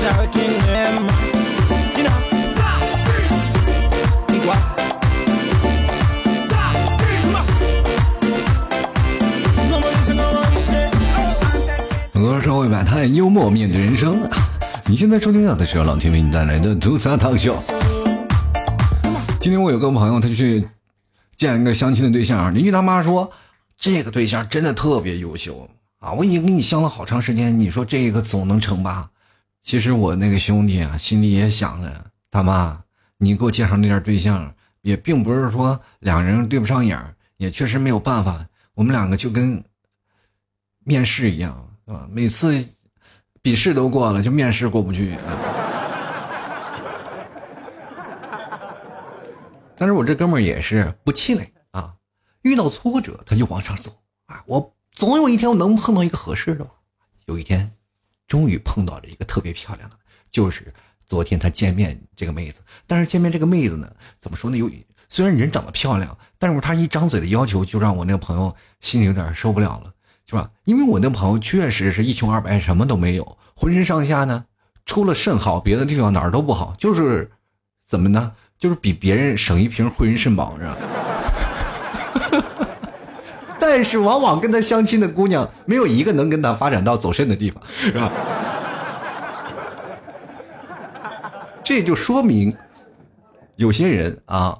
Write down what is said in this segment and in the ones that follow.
很多时候会摆摊幽默面对人生。你现在收听到的是老天为你带来的吐槽 talk show。今天我有个朋友，他去见了一个相亲的对象，邻居他妈说这个对象真的特别优秀啊！我已经跟你相了好长时间，你说这个总能成吧？其实我那个兄弟啊，心里也想着，他妈，你给我介绍那点对象，也并不是说两人对不上眼也确实没有办法。我们两个就跟面试一样。啊，每次笔试都过了，就面试过不去。但是我这哥们也是不气馁啊，遇到挫折他就往上走啊，我总有一天我能碰到一个合适的吧。有一天，终于碰到了一个特别漂亮的，就是昨天他见面这个妹子。但是见面这个妹子呢，怎么说呢？有虽然人长得漂亮，但是她一张嘴的要求就让我那个朋友心里有点受不了了。是吧？因为我那朋友确实是一穷二白，什么都没有，浑身上下呢，除了肾好，别的地方哪儿都不好，就是怎么呢？就是比别人省一瓶汇仁肾宝，是吧？但是往往跟他相亲的姑娘，没有一个能跟他发展到走肾的地方，是吧？这就说明，有些人啊，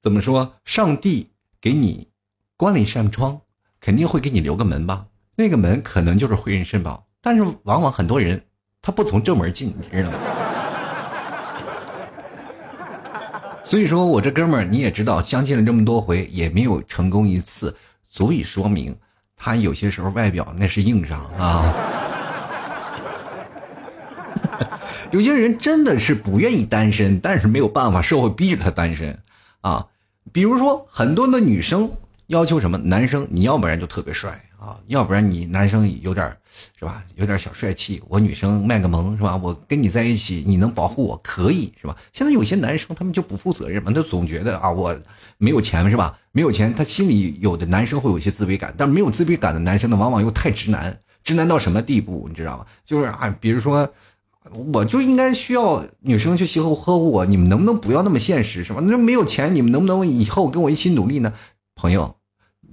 怎么说？上帝给你关了一扇窗。肯定会给你留个门吧，那个门可能就是汇仁肾宝，但是往往很多人他不从正门进，你知道吗？所以说我这哥们儿你也知道，相亲了这么多回也没有成功一次，足以说明他有些时候外表那是硬伤啊。有些人真的是不愿意单身，但是没有办法，社会逼着他单身啊。比如说很多的女生。要求什么？男生你要不然就特别帅啊，要不然你男生有点是吧？有点小帅气。我女生卖个萌是吧？我跟你在一起，你能保护我可以是吧？现在有些男生他们就不负责任嘛，他总觉得啊，我没有钱是吧？没有钱，他心里有的男生会有些自卑感，但没有自卑感的男生呢，往往又太直男，直男到什么地步？你知道吗？就是啊，比如说，我就应该需要女生去呵护呵护我，你们能不能不要那么现实是吧？那没有钱，你们能不能以后跟我一起努力呢？朋友。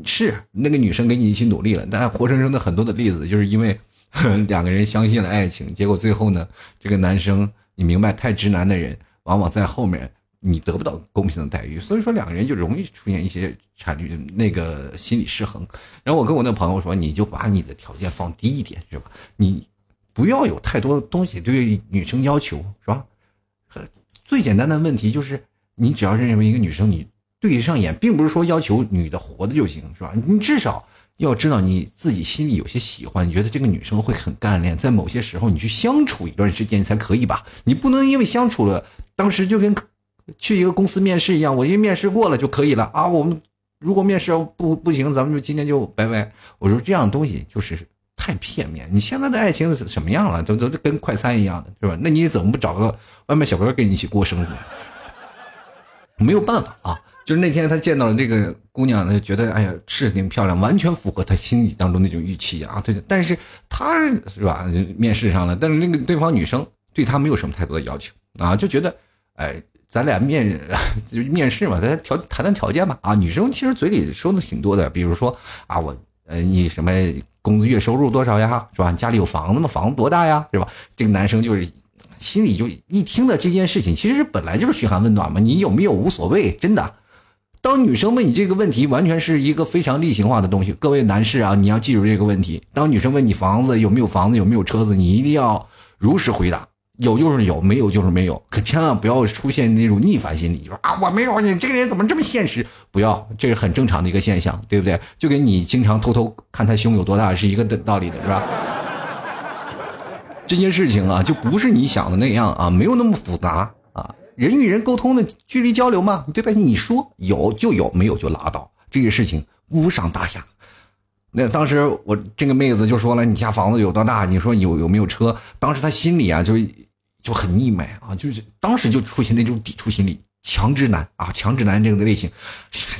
是那个女生跟你一起努力了，但活生生的很多的例子，就是因为 两个人相信了爱情，结果最后呢，这个男生你明白，太直男的人往往在后面你得不到公平的待遇，所以说两个人就容易出现一些产率那个心理失衡。然后我跟我那朋友说，你就把你的条件放低一点，是吧？你不要有太多东西对女生要求，是吧？最简单的问题就是，你只要认为一个女生你。对上眼，并不是说要求女的活的就行，是吧？你至少要知道你自己心里有些喜欢，你觉得这个女生会很干练，在某些时候你去相处一段时间才可以吧？你不能因为相处了，当时就跟去一个公司面试一样，我一面试过了就可以了啊！我们如果面试不不行，咱们就今天就拜拜。我说这样东西就是太片面。你现在的爱情是什么样了？都都跟快餐一样的，是吧？那你怎么不找个外卖小哥跟你一起过生活？没有办法啊。就是那天他见到了这个姑娘，他觉得哎呀是挺漂亮，完全符合他心里当中那种预期啊。对，但是他是吧面试上了，但是那个对方女生对他没有什么太多的要求啊，就觉得哎咱俩面 就面试嘛，咱条谈谈条件吧啊。女生其实嘴里说的挺多的，比如说啊我呃你什么工资月收入多少呀，是吧？家里有房子吗？房子多大呀，是吧？这个男生就是心里就一听的这件事情，其实本来就是嘘寒问暖嘛，你有没有无所谓，真的。当女生问你这个问题，完全是一个非常例行化的东西。各位男士啊，你要记住这个问题。当女生问你房子有没有房子有没有车子，你一定要如实回答，有就是有，没有就是没有。可千万不要出现那种逆反心理，就说啊我没有，你这个人怎么这么现实？不要，这是很正常的一个现象，对不对？就跟你经常偷偷看他胸有多大是一个的道理的，是吧？这件事情啊，就不是你想的那样啊，没有那么复杂。人与人沟通的距离交流嘛，对吧？你说有就有，没有就拉倒，这个事情无伤大雅。那当时我这个妹子就说了：“你家房子有多大？你说有有没有车？”当时她心里啊就就很腻歪啊，就是当时就出现那种抵触心理，强直男啊，强直男这个类型，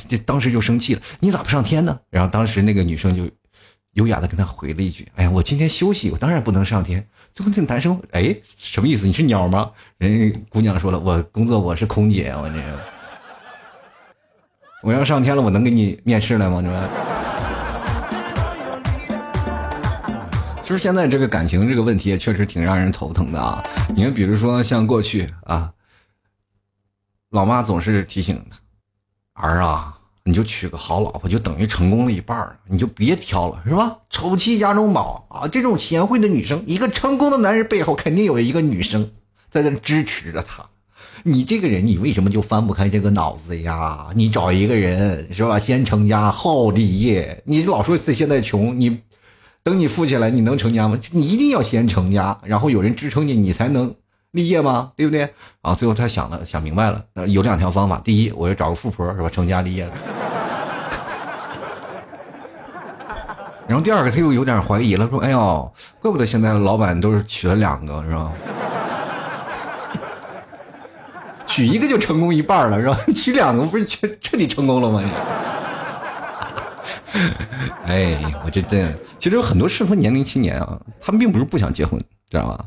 这当时就生气了：“你咋不上天呢？”然后当时那个女生就优雅的跟他回了一句：“哎呀，我今天休息，我当然不能上天。”最后那个男生，哎，什么意思？你是鸟吗？人家姑娘说了：“我工作我是空姐，我这个我要上天了，我能给你面试来吗？”你们？其实现在这个感情这个问题也确实挺让人头疼的啊！你看，比如说像过去啊，老妈总是提醒他：“儿啊，你就娶个好老婆，就等于成功了一半了，你就别挑了，是吧？丑妻家中宝啊！这种贤惠的女生，一个成功的男人背后肯定有一个女生在那支持着他。你这个人，你为什么就翻不开这个脑子呀？你找一个人是吧？先成家后立业，你老说自己现在穷，你。”等你富起来，你能成家吗？你一定要先成家，然后有人支撑你，你才能立业吗？对不对？啊，最后他想了想明白了，有两条方法：第一，我要找个富婆，是吧？成家立业了。然后第二个，他又有点怀疑了，说：“哎呦，怪不得现在老板都是娶了两个，是吧？娶一个就成功一半了，是吧？娶两个不是彻彻底成功了吗？”哎，我这真，其实有很多适婚年龄青年啊，他们并不是不想结婚，知道吧？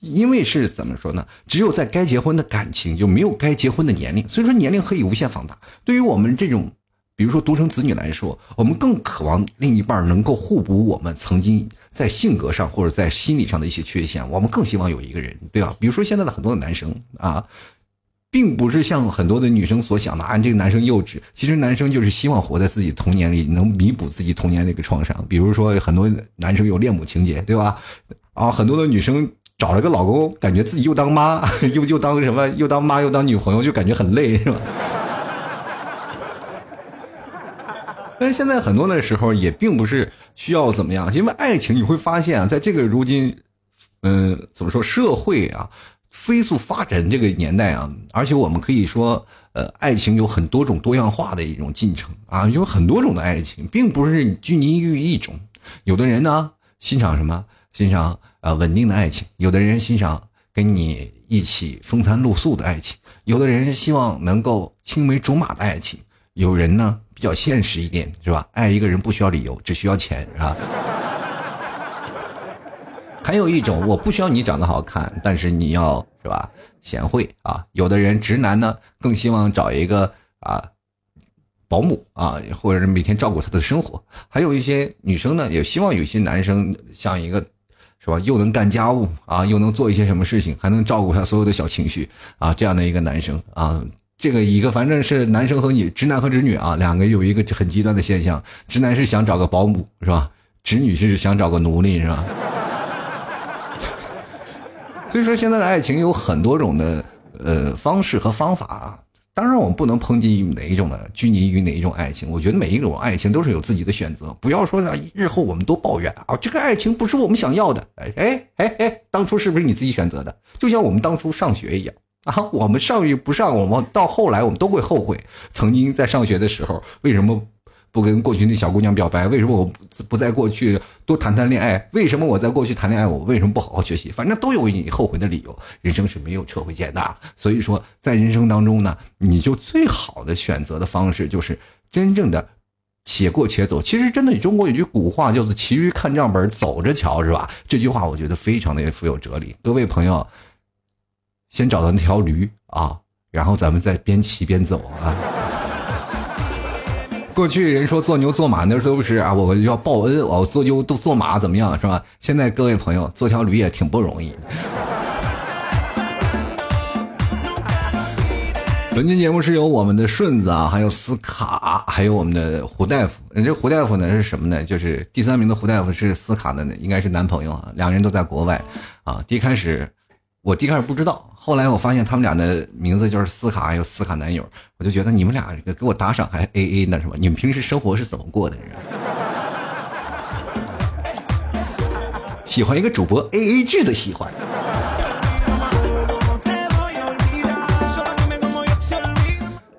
因为是怎么说呢？只有在该结婚的感情，就没有该结婚的年龄。所以说，年龄可以无限放大。对于我们这种，比如说独生子女来说，我们更渴望另一半能够互补我们曾经在性格上或者在心理上的一些缺陷。我们更希望有一个人，对吧？比如说现在的很多的男生啊。并不是像很多的女生所想的啊，这个男生幼稚。其实男生就是希望活在自己童年里，能弥补自己童年那个创伤。比如说，很多男生有恋母情节，对吧？啊，很多的女生找了个老公，感觉自己又当妈，又又当什么，又当妈又当女朋友，就感觉很累，是吧？但是现在很多的时候也并不是需要怎么样，因为爱情你会发现啊，在这个如今，嗯，怎么说社会啊？飞速发展这个年代啊，而且我们可以说，呃，爱情有很多种多样化的一种进程啊，有很多种的爱情，并不是拘泥于一种。有的人呢欣赏什么？欣赏呃稳定的爱情；有的人欣赏跟你一起风餐露宿的爱情；有的人希望能够青梅竹马的爱情；有人呢比较现实一点，是吧？爱一个人不需要理由，只需要钱，是吧？还有一种，我不需要你长得好看，但是你要是吧贤惠啊。有的人直男呢，更希望找一个啊保姆啊，或者是每天照顾他的生活。还有一些女生呢，也希望有些男生像一个是吧，又能干家务啊，又能做一些什么事情，还能照顾他所有的小情绪啊，这样的一个男生啊。这个一个反正是男生和女，直男和直女啊，两个有一个很极端的现象：直男是想找个保姆是吧？直女是想找个奴隶是吧？所以说，现在的爱情有很多种的呃方式和方法。当然，我们不能抨击于哪一种的拘泥于哪一种爱情。我觉得每一种爱情都是有自己的选择。不要说日后我们都抱怨啊，这个爱情不是我们想要的。哎 哎哎哎，当初是不是你自己选择的？就像我们当初上学一样啊，我们上与不上，我们到后来我们都会后悔，曾经在上学的时候为什么。不跟过去那小姑娘表白，为什么我不不在过去多谈谈恋爱？为什么我在过去谈恋爱，我为什么不好好学习？反正都有你后悔的理由。人生是没有撤回键的，所以说在人生当中呢，你就最好的选择的方式就是真正的且过且走。其实真的，中国有句古话叫做“骑驴看账本，走着瞧”，是吧？这句话我觉得非常的富有哲理。各位朋友，先找到那条驴啊，然后咱们再边骑边走啊。过去人说做牛做马那都不是啊，我要报恩，我做牛都做马怎么样是吧？现在各位朋友做条驴也挺不容易。本期节目是由我们的顺子啊，还有斯卡，还有我们的胡大夫。这胡大夫呢是什么呢？就是第三名的胡大夫是斯卡的，应该是男朋友啊。两个人都在国外啊。第一开始。我第一开始不知道，后来我发现他们俩的名字就是斯卡还有斯卡男友，我就觉得你们俩给我打赏还 A A 呢是吧？你们平时生活是怎么过的？喜欢一个主播 A A 制的喜欢。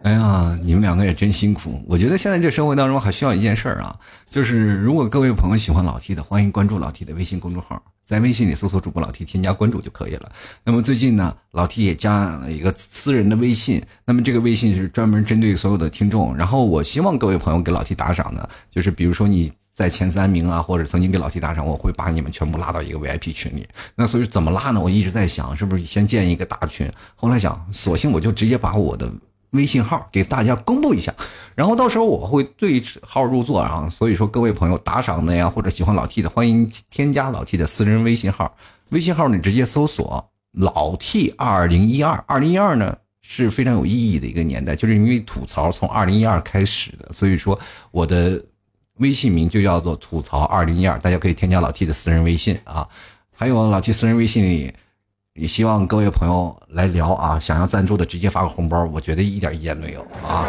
哎呀，你们两个也真辛苦。我觉得现在这生活当中还需要一件事儿啊，就是如果各位朋友喜欢老 T 的，欢迎关注老 T 的微信公众号。在微信里搜索主播老 T，添加关注就可以了。那么最近呢，老 T 也加了一个私人的微信。那么这个微信是专门针对所有的听众。然后我希望各位朋友给老 T 打赏的，就是比如说你。在前三名啊，或者曾经给老 T 打赏，我会把你们全部拉到一个 VIP 群里。那所以怎么拉呢？我一直在想，是不是先建一个大群？后来想，索性我就直接把我的微信号给大家公布一下，然后到时候我会对号入座啊。所以说，各位朋友打赏的呀，或者喜欢老 T 的，欢迎添加老 T 的私人微信号。微信号你直接搜索“老 T 二零一二”，二零一二呢是非常有意义的一个年代，就是因为吐槽从二零一二开始的，所以说我的微信名就叫做“吐槽二零一二”，大家可以添加老 T 的私人微信啊。还有老 T 私人微信里，也希望各位朋友来聊啊，想要赞助的直接发个红包，我觉得一点意见没有啊。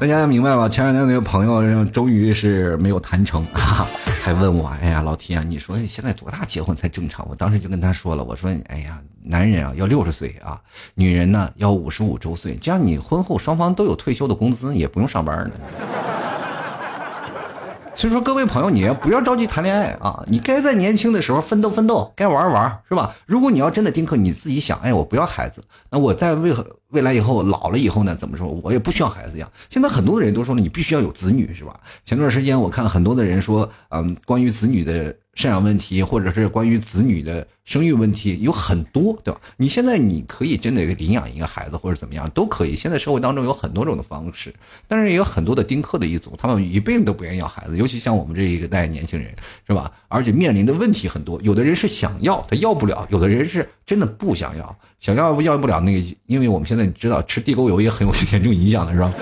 大家明白吧？前两天那个朋友终于是没有谈成。哈 哈还问我，哎呀，老天，你说现在多大结婚才正常？我当时就跟他说了，我说，哎呀，男人啊要六十岁啊，女人呢要五十五周岁，这样你婚后双方都有退休的工资，也不用上班了。所以说，各位朋友，你不要着急谈恋爱啊！你该在年轻的时候奋斗奋斗，该玩玩，是吧？如果你要真的丁克，你自己想，哎，我不要孩子，那我在未未来以后老了以后呢？怎么说？我也不需要孩子养。现在很多的人都说了，你必须要有子女，是吧？前段时间我看很多的人说，嗯，关于子女的。赡养问题，或者是关于子女的生育问题，有很多，对吧？你现在你可以真的领养一个孩子，或者怎么样都可以。现在社会当中有很多种的方式，但是也有很多的丁克的一组，他们一辈子都不愿意要孩子，尤其像我们这一个代年轻人，是吧？而且面临的问题很多，有的人是想要，他要不了；有的人是真的不想要，想要要不了那个，因为我们现在你知道吃地沟油也很有严重影响的是吧？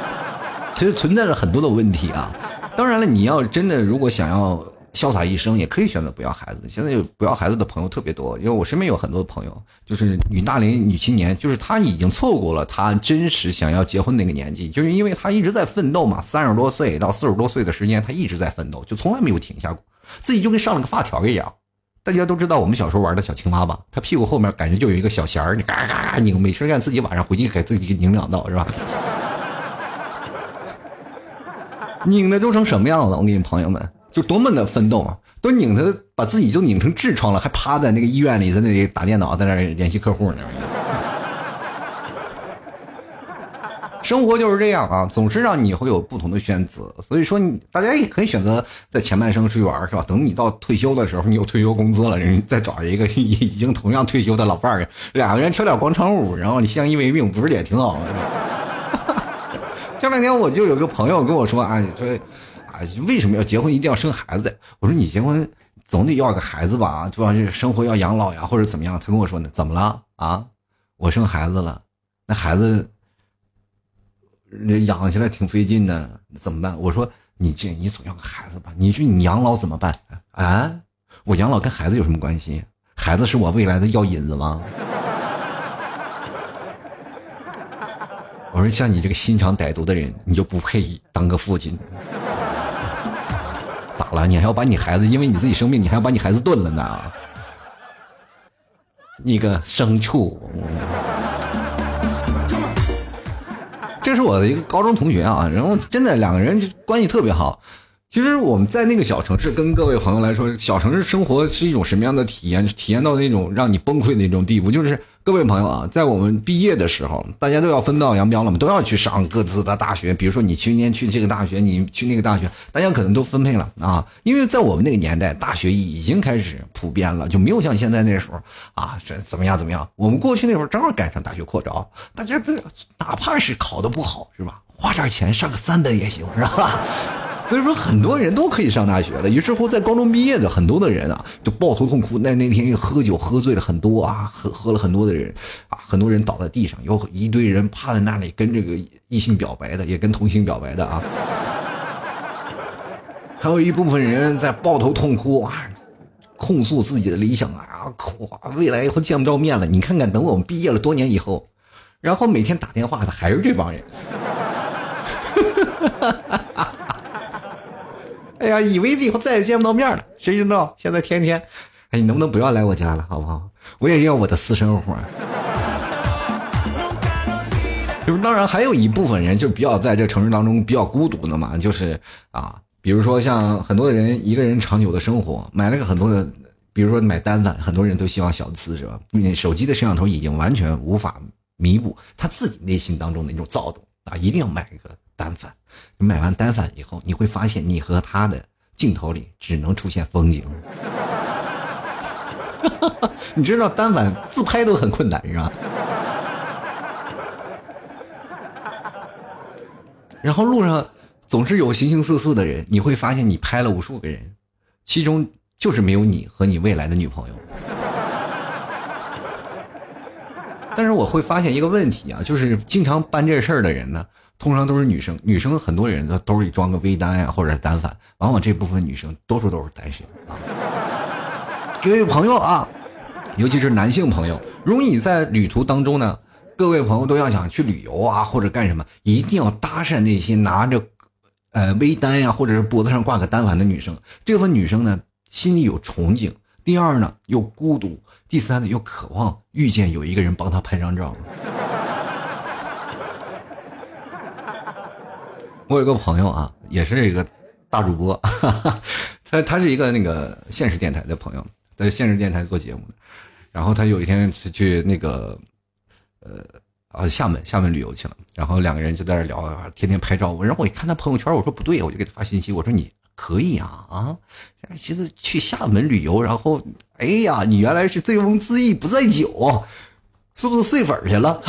其实存在着很多的问题啊。当然了，你要真的如果想要。潇洒一生也可以选择不要孩子。现在有不要孩子的朋友特别多，因为我身边有很多朋友，就是女大龄女青年，就是她已经错过了她真实想要结婚那个年纪，就是因为她一直在奋斗嘛，三十多岁到四十多岁的时间，她一直在奋斗，就从来没有停下过，自己就跟上了个发条一样。大家都知道我们小时候玩的小青蛙吧？它屁股后面感觉就有一个小弦儿，你嘎嘎嘎拧，没事干自己晚上回去给自己拧两道，是吧？拧的都成什么样子？我给你朋友们。就多么的奋斗啊，都拧的，把自己都拧成痔疮了，还趴在那个医院里，在那里打电脑，在那联系客户呢。生活就是这样啊，总是让你会有不同的选择。所以说，你大家也可以选择在前半生出去玩，是吧？等你到退休的时候，你有退休工资了，人再找一个已已经同样退休的老伴儿，两个人跳跳广场舞，然后你相依为命，不是也挺好吗？前两天我就有个朋友跟我说啊，说啊。为什么要结婚？一定要生孩子？我说你结婚总得要个孩子吧，主要是生活要养老呀，或者怎么样？他跟我说呢，怎么了啊？我生孩子了，那孩子养起来挺费劲的，怎么办？我说你这你总要个孩子吧？你说你养老怎么办啊？我养老跟孩子有什么关系？孩子是我未来的药引子吗？我说像你这个心肠歹毒的人，你就不配当个父亲。咋了？你还要把你孩子，因为你自己生病，你还要把你孩子炖了呢？你个牲畜！这是我的一个高中同学啊，然后真的两个人关系特别好。其实我们在那个小城市，跟各位朋友来说，小城市生活是一种什么样的体验？体验到那种让你崩溃的那种地步，就是。各位朋友啊，在我们毕业的时候，大家都要分道扬镳了嘛，都要去上各自的大学。比如说，你今年去这个大学，你去那个大学，大家可能都分配了啊。因为在我们那个年代，大学已经开始普遍了，就没有像现在那时候啊，这怎么样怎么样。我们过去那会儿正好赶上大学扩招，大家都哪怕是考的不好，是吧？花点钱上个三本也行，是吧？所以说，很多人都可以上大学了。于是乎，在高中毕业的很多的人啊，就抱头痛哭。那那天又喝酒喝醉了很多啊，喝喝了很多的人啊，很多人倒在地上，有一堆人趴在那里跟这个异性表白的，也跟同性表白的啊。还有一部分人在抱头痛哭啊，控诉自己的理想啊，哭啊，未来以后见不着面了。你看看，等我们毕业了多年以后，然后每天打电话的还是这帮人。哈哈哈哈哈哎呀，以为以后再也见不到面了，谁知道现在天天，哎，你能不能不要来我家了，好不好？我也要我的私生活。就是当然还有一部分人就比较在这城市当中比较孤独的嘛，就是啊，比如说像很多的人一个人长久的生活，买了个很多的，比如说买单反，很多人都希望小资是吧？手机的摄像头已经完全无法弥补他自己内心当中的那种躁动啊，一定要买一个。单反。你买完单反以后，你会发现你和他的镜头里只能出现风景。你知道单反自拍都很困难是吧？然后路上总是有形形色色的人，你会发现你拍了无数个人，其中就是没有你和你未来的女朋友。但是我会发现一个问题啊，就是经常办这事儿的人呢，通常都是女生。女生很多人的兜里装个微单呀，或者单反，往往这部分女生多数都是单身啊。各位朋友啊，尤其是男性朋友，如果你在旅途当中呢，各位朋友都要想去旅游啊，或者干什么，一定要搭讪那些拿着呃微单呀，或者是脖子上挂个单反的女生。这部分女生呢，心里有憧憬。第二呢，又孤独；第三呢，又渴望遇见有一个人帮她拍张照。我有个朋友啊，也是一个大主播，哈哈他他是一个那个现实电台的朋友，在现实电台做节目的。然后他有一天是去那个，呃啊厦门厦门旅游去了，然后两个人就在那聊，天天拍照。我然后我一看他朋友圈，我说不对，我就给他发信息，我说你。可以啊啊！现在去厦门旅游，然后，哎呀，你原来是醉翁之意不在酒，是不是碎粉去了？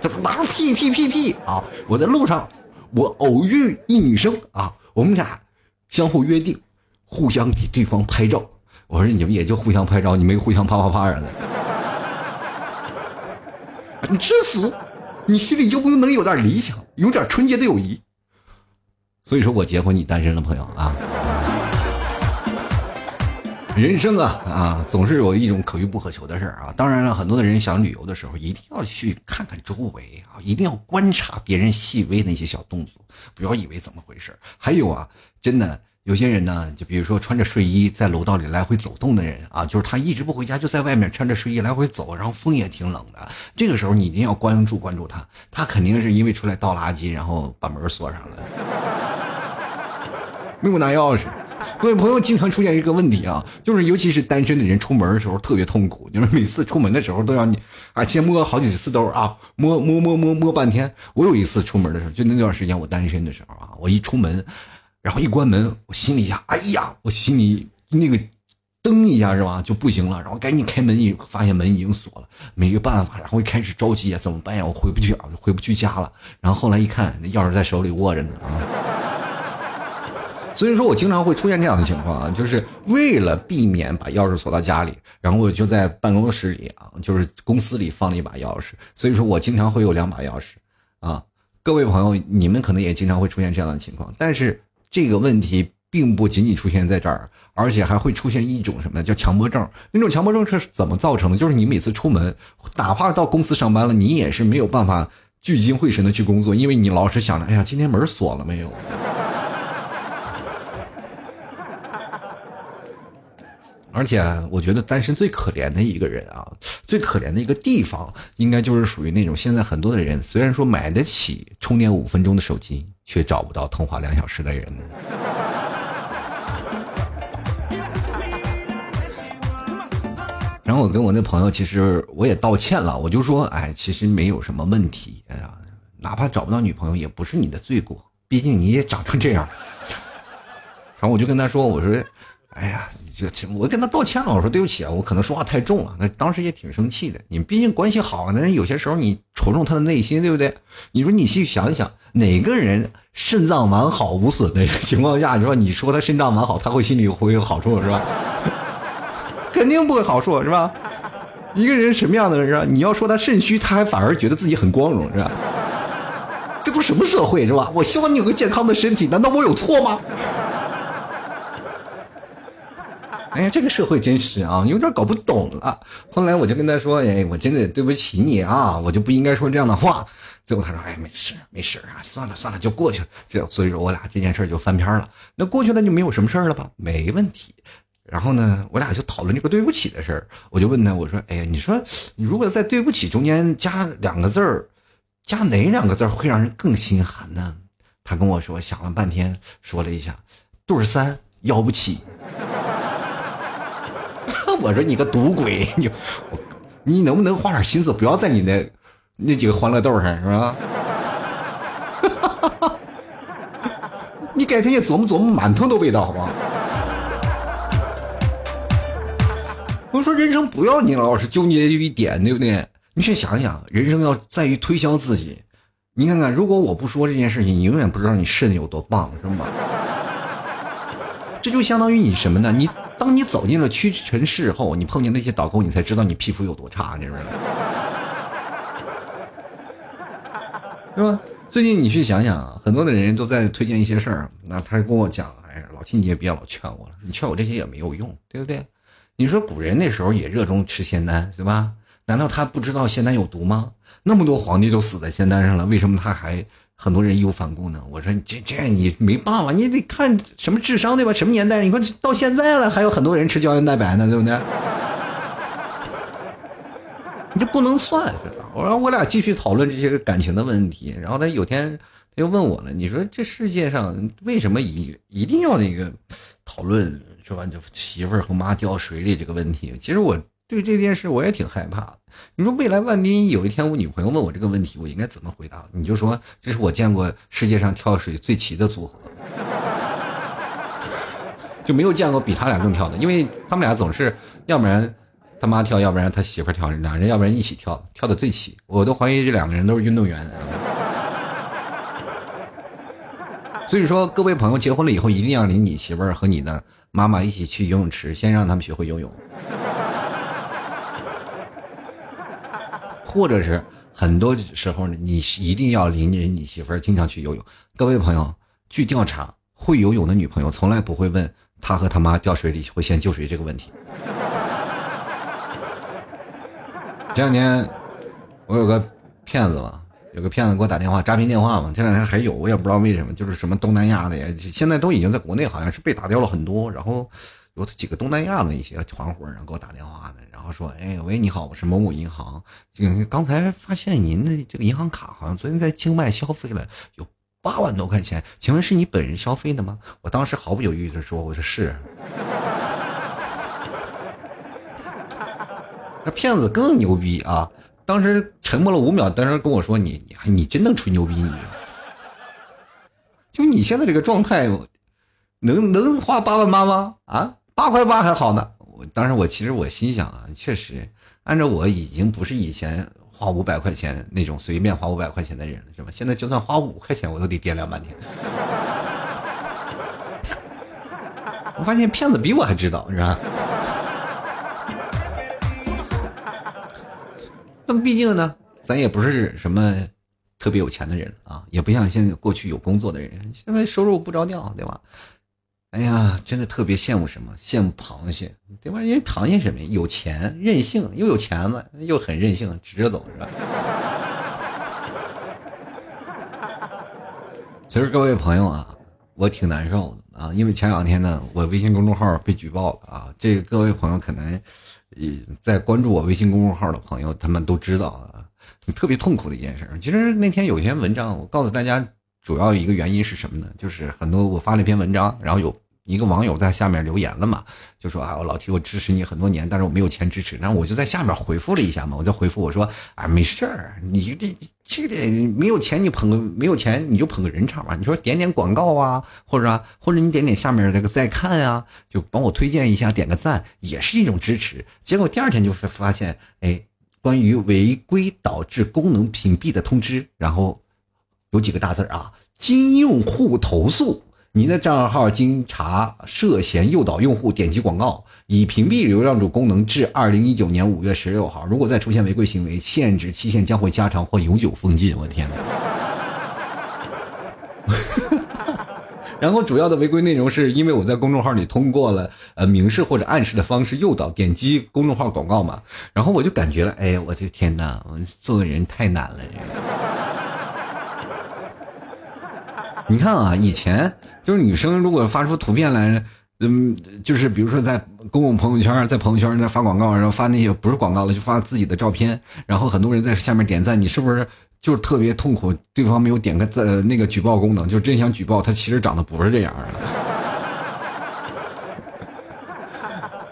这不拿屁屁屁屁啊！我在路上，我偶遇一女生啊，我们俩相互约定，互相给对方拍照。我说你们也就互相拍照，你没互相啪啪啪啥的。你吃死！你心里就不能有点理想，有点纯洁的友谊？所以说我结婚，你单身了，朋友啊。人生啊啊，总是有一种可遇不可求的事儿啊。当然了，很多的人想旅游的时候，一定要去看看周围啊，一定要观察别人细微的一些小动作，不要以为怎么回事还有啊，真的有些人呢，就比如说穿着睡衣在楼道里来回走动的人啊，就是他一直不回家，就在外面穿着睡衣来回走，然后风也挺冷的。这个时候你一定要关注关注他，他肯定是因为出来倒垃圾，然后把门锁上了。没有拿钥匙，各位朋友经常出现一个问题啊，就是尤其是单身的人出门的时候特别痛苦，就是每次出门的时候都让你啊先摸好几次兜啊，摸摸摸摸摸半天。我有一次出门的时候，就那段时间我单身的时候啊，我一出门，然后一关门，我心里呀，哎呀，我心里那个噔一下是吧就不行了，然后赶紧开门一发现门已经锁了，没个办法，然后一开始着急啊，怎么办呀？我回不去啊，回不去家了。然后后来一看，那钥匙在手里握着呢。所以说我经常会出现这样的情况啊，就是为了避免把钥匙锁到家里，然后我就在办公室里啊，就是公司里放了一把钥匙。所以说我经常会有两把钥匙，啊，各位朋友，你们可能也经常会出现这样的情况。但是这个问题并不仅仅出现在这儿，而且还会出现一种什么叫强迫症？那种强迫症是怎么造成的？就是你每次出门，哪怕到公司上班了，你也是没有办法聚精会神的去工作，因为你老是想着，哎呀，今天门锁了没有？而且我觉得单身最可怜的一个人啊，最可怜的一个地方，应该就是属于那种现在很多的人，虽然说买得起充电五分钟的手机，却找不到通话两小时的人。然后我跟我那朋友，其实我也道歉了，我就说，哎，其实没有什么问题，哎呀，哪怕找不到女朋友，也不是你的罪过，毕竟你也长成这样。然后我就跟他说，我说，哎呀。就我跟他道歉了，我说对不起啊，我可能说话太重了。那当时也挺生气的。你毕竟关系好，那有些时候你戳中他的内心，对不对？你说你去想想，哪个人肾脏完好无损的情况下，你说你说他肾脏完好，他会心里会有好处是吧？肯定不会好处是吧？一个人什么样的人？你要说他肾虚，他还反而觉得自己很光荣是吧？这都什么社会是吧？我希望你有个健康的身体，难道我有错吗？哎呀，这个社会真是啊，有点搞不懂了。后来我就跟他说：“哎，我真的对不起你啊，我就不应该说这样的话。”最后他说：“哎，没事，没事啊，算了算了，就过去了。”这所以说我俩这件事就翻篇了。那过去了就没有什么事了吧？没问题。然后呢，我俩就讨论这个对不起的事儿。我就问他：“我说，哎呀，你说你如果在对不起中间加两个字儿，加哪两个字会让人更心寒呢？”他跟我说，想了半天，说了一下：“对三要不起。”我说你个赌鬼，你你能不能花点心思，不要在你那那几个欢乐豆上，是吧？你改天也琢磨琢磨馒头的味道，好不好？我说人生不要你老是纠结于一点，对不对？你去想想，人生要在于推销自己。你看看，如果我不说这件事情，你永远不知道你肾有多棒，是吗？这就相当于你什么呢？你当你走进了屈臣氏后，你碰见那些导购，你才知道你皮肤有多差，你知道吗？是吧？最近你去想想，很多的人都在推荐一些事儿，那他跟我讲，哎呀，老七你也别老劝我了，你劝我这些也没有用，对不对？你说古人那时候也热衷吃仙丹，对吧？难道他不知道仙丹有毒吗？那么多皇帝都死在仙丹上了，为什么他还很多人义无反顾呢？我说这这你没办法，你得看什么智商对吧？什么年代？你看到现在了，还有很多人吃胶原蛋白呢，对不对？你这不能算。我让我俩继续讨论这些感情的问题，然后他有天他又问我了，你说这世界上为什么一一定要那个讨论说完就媳妇儿和妈掉水里这个问题？其实我。对这件事我也挺害怕的。你说未来万一有一天我女朋友问我这个问题，我应该怎么回答？你就说这是我见过世界上跳水最齐的组合，就没有见过比他俩更跳的，因为他们俩总是要不然他妈跳，要不然他媳妇跳，两人要不然一起跳，跳的最齐。我都怀疑这两个人都是运动员。所以说，各位朋友结婚了以后，一定要领你媳妇儿和你的妈妈一起去游泳池，先让他们学会游泳。或者是很多时候呢，你一定要领着你媳妇儿经常去游泳。各位朋友，据调查，会游泳的女朋友从来不会问他和他妈掉水里会先救谁这个问题。这两天我有个骗子吧，有个骗子给我打电话，诈骗电话嘛。这两天还有，我也不知道为什么，就是什么东南亚的呀，现在都已经在国内好像是被打掉了很多，然后。有几个东南亚的一些团伙，然后给我打电话的，后说：“哎，喂，你好，我是某某银行，刚才发现您的这个银行卡好像昨天在境外消费了有八万多块钱，请问是你本人消费的吗？”我当时毫不犹豫的说：“我说是。”那骗子更牛逼啊！当时沉默了五秒，当时跟我说：“你你你真能吹牛逼你？就你现在这个状态，能能花八万八吗？啊？”八块八还好呢，我当时我其实我心想啊，确实，按照我已经不是以前花五百块钱那种随便花五百块钱的人了，是吧？现在就算花五块钱，我都得掂量半天。我发现骗子比我还知道，是吧？那么毕竟呢，咱也不是什么特别有钱的人啊，也不像现在过去有工作的人，现在收入不着调，对吧？哎呀，真的特别羡慕什么？羡慕螃蟹，对吧？因为螃蟹什么？有钱，任性，又有钱了，又很任性，直着走，是吧？其实各位朋友啊，我挺难受的啊，因为前两天呢，我微信公众号被举报了啊。这个各位朋友可能，呃，在关注我微信公众号的朋友，他们都知道啊，特别痛苦的一件事。其实那天有一篇文章，我告诉大家。主要一个原因是什么呢？就是很多我发了一篇文章，然后有一个网友在下面留言了嘛，就说啊，我老提我支持你很多年，但是我没有钱支持。然后我就在下面回复了一下嘛，我在回复我说啊，没事儿，你这这个没有钱你捧个没有钱你就捧个人场嘛，你说点点广告啊，或者啊，或者你点点下面这个再看啊，就帮我推荐一下，点个赞也是一种支持。结果第二天就发现，哎，关于违规导致功能屏蔽的通知，然后。有几个大字啊？经用户投诉，您的账号经查涉嫌诱导用户点击广告，已屏蔽流量主功能至二零一九年五月十六号。如果再出现违规行为，限制期限将会加长或永久封禁。我的天哪！然后主要的违规内容是因为我在公众号里通过了呃明示或者暗示的方式诱导点击公众号广告嘛，然后我就感觉了，哎，我的天哪，我做个人太难了。你看啊，以前就是女生如果发出图片来，嗯，就是比如说在公共朋友圈，在朋友圈在发广告，然后发那些不是广告了，就发自己的照片，然后很多人在下面点赞，你是不是就是特别痛苦？对方没有点个赞，那个举报功能，就真想举报他，其实长得不是这样的。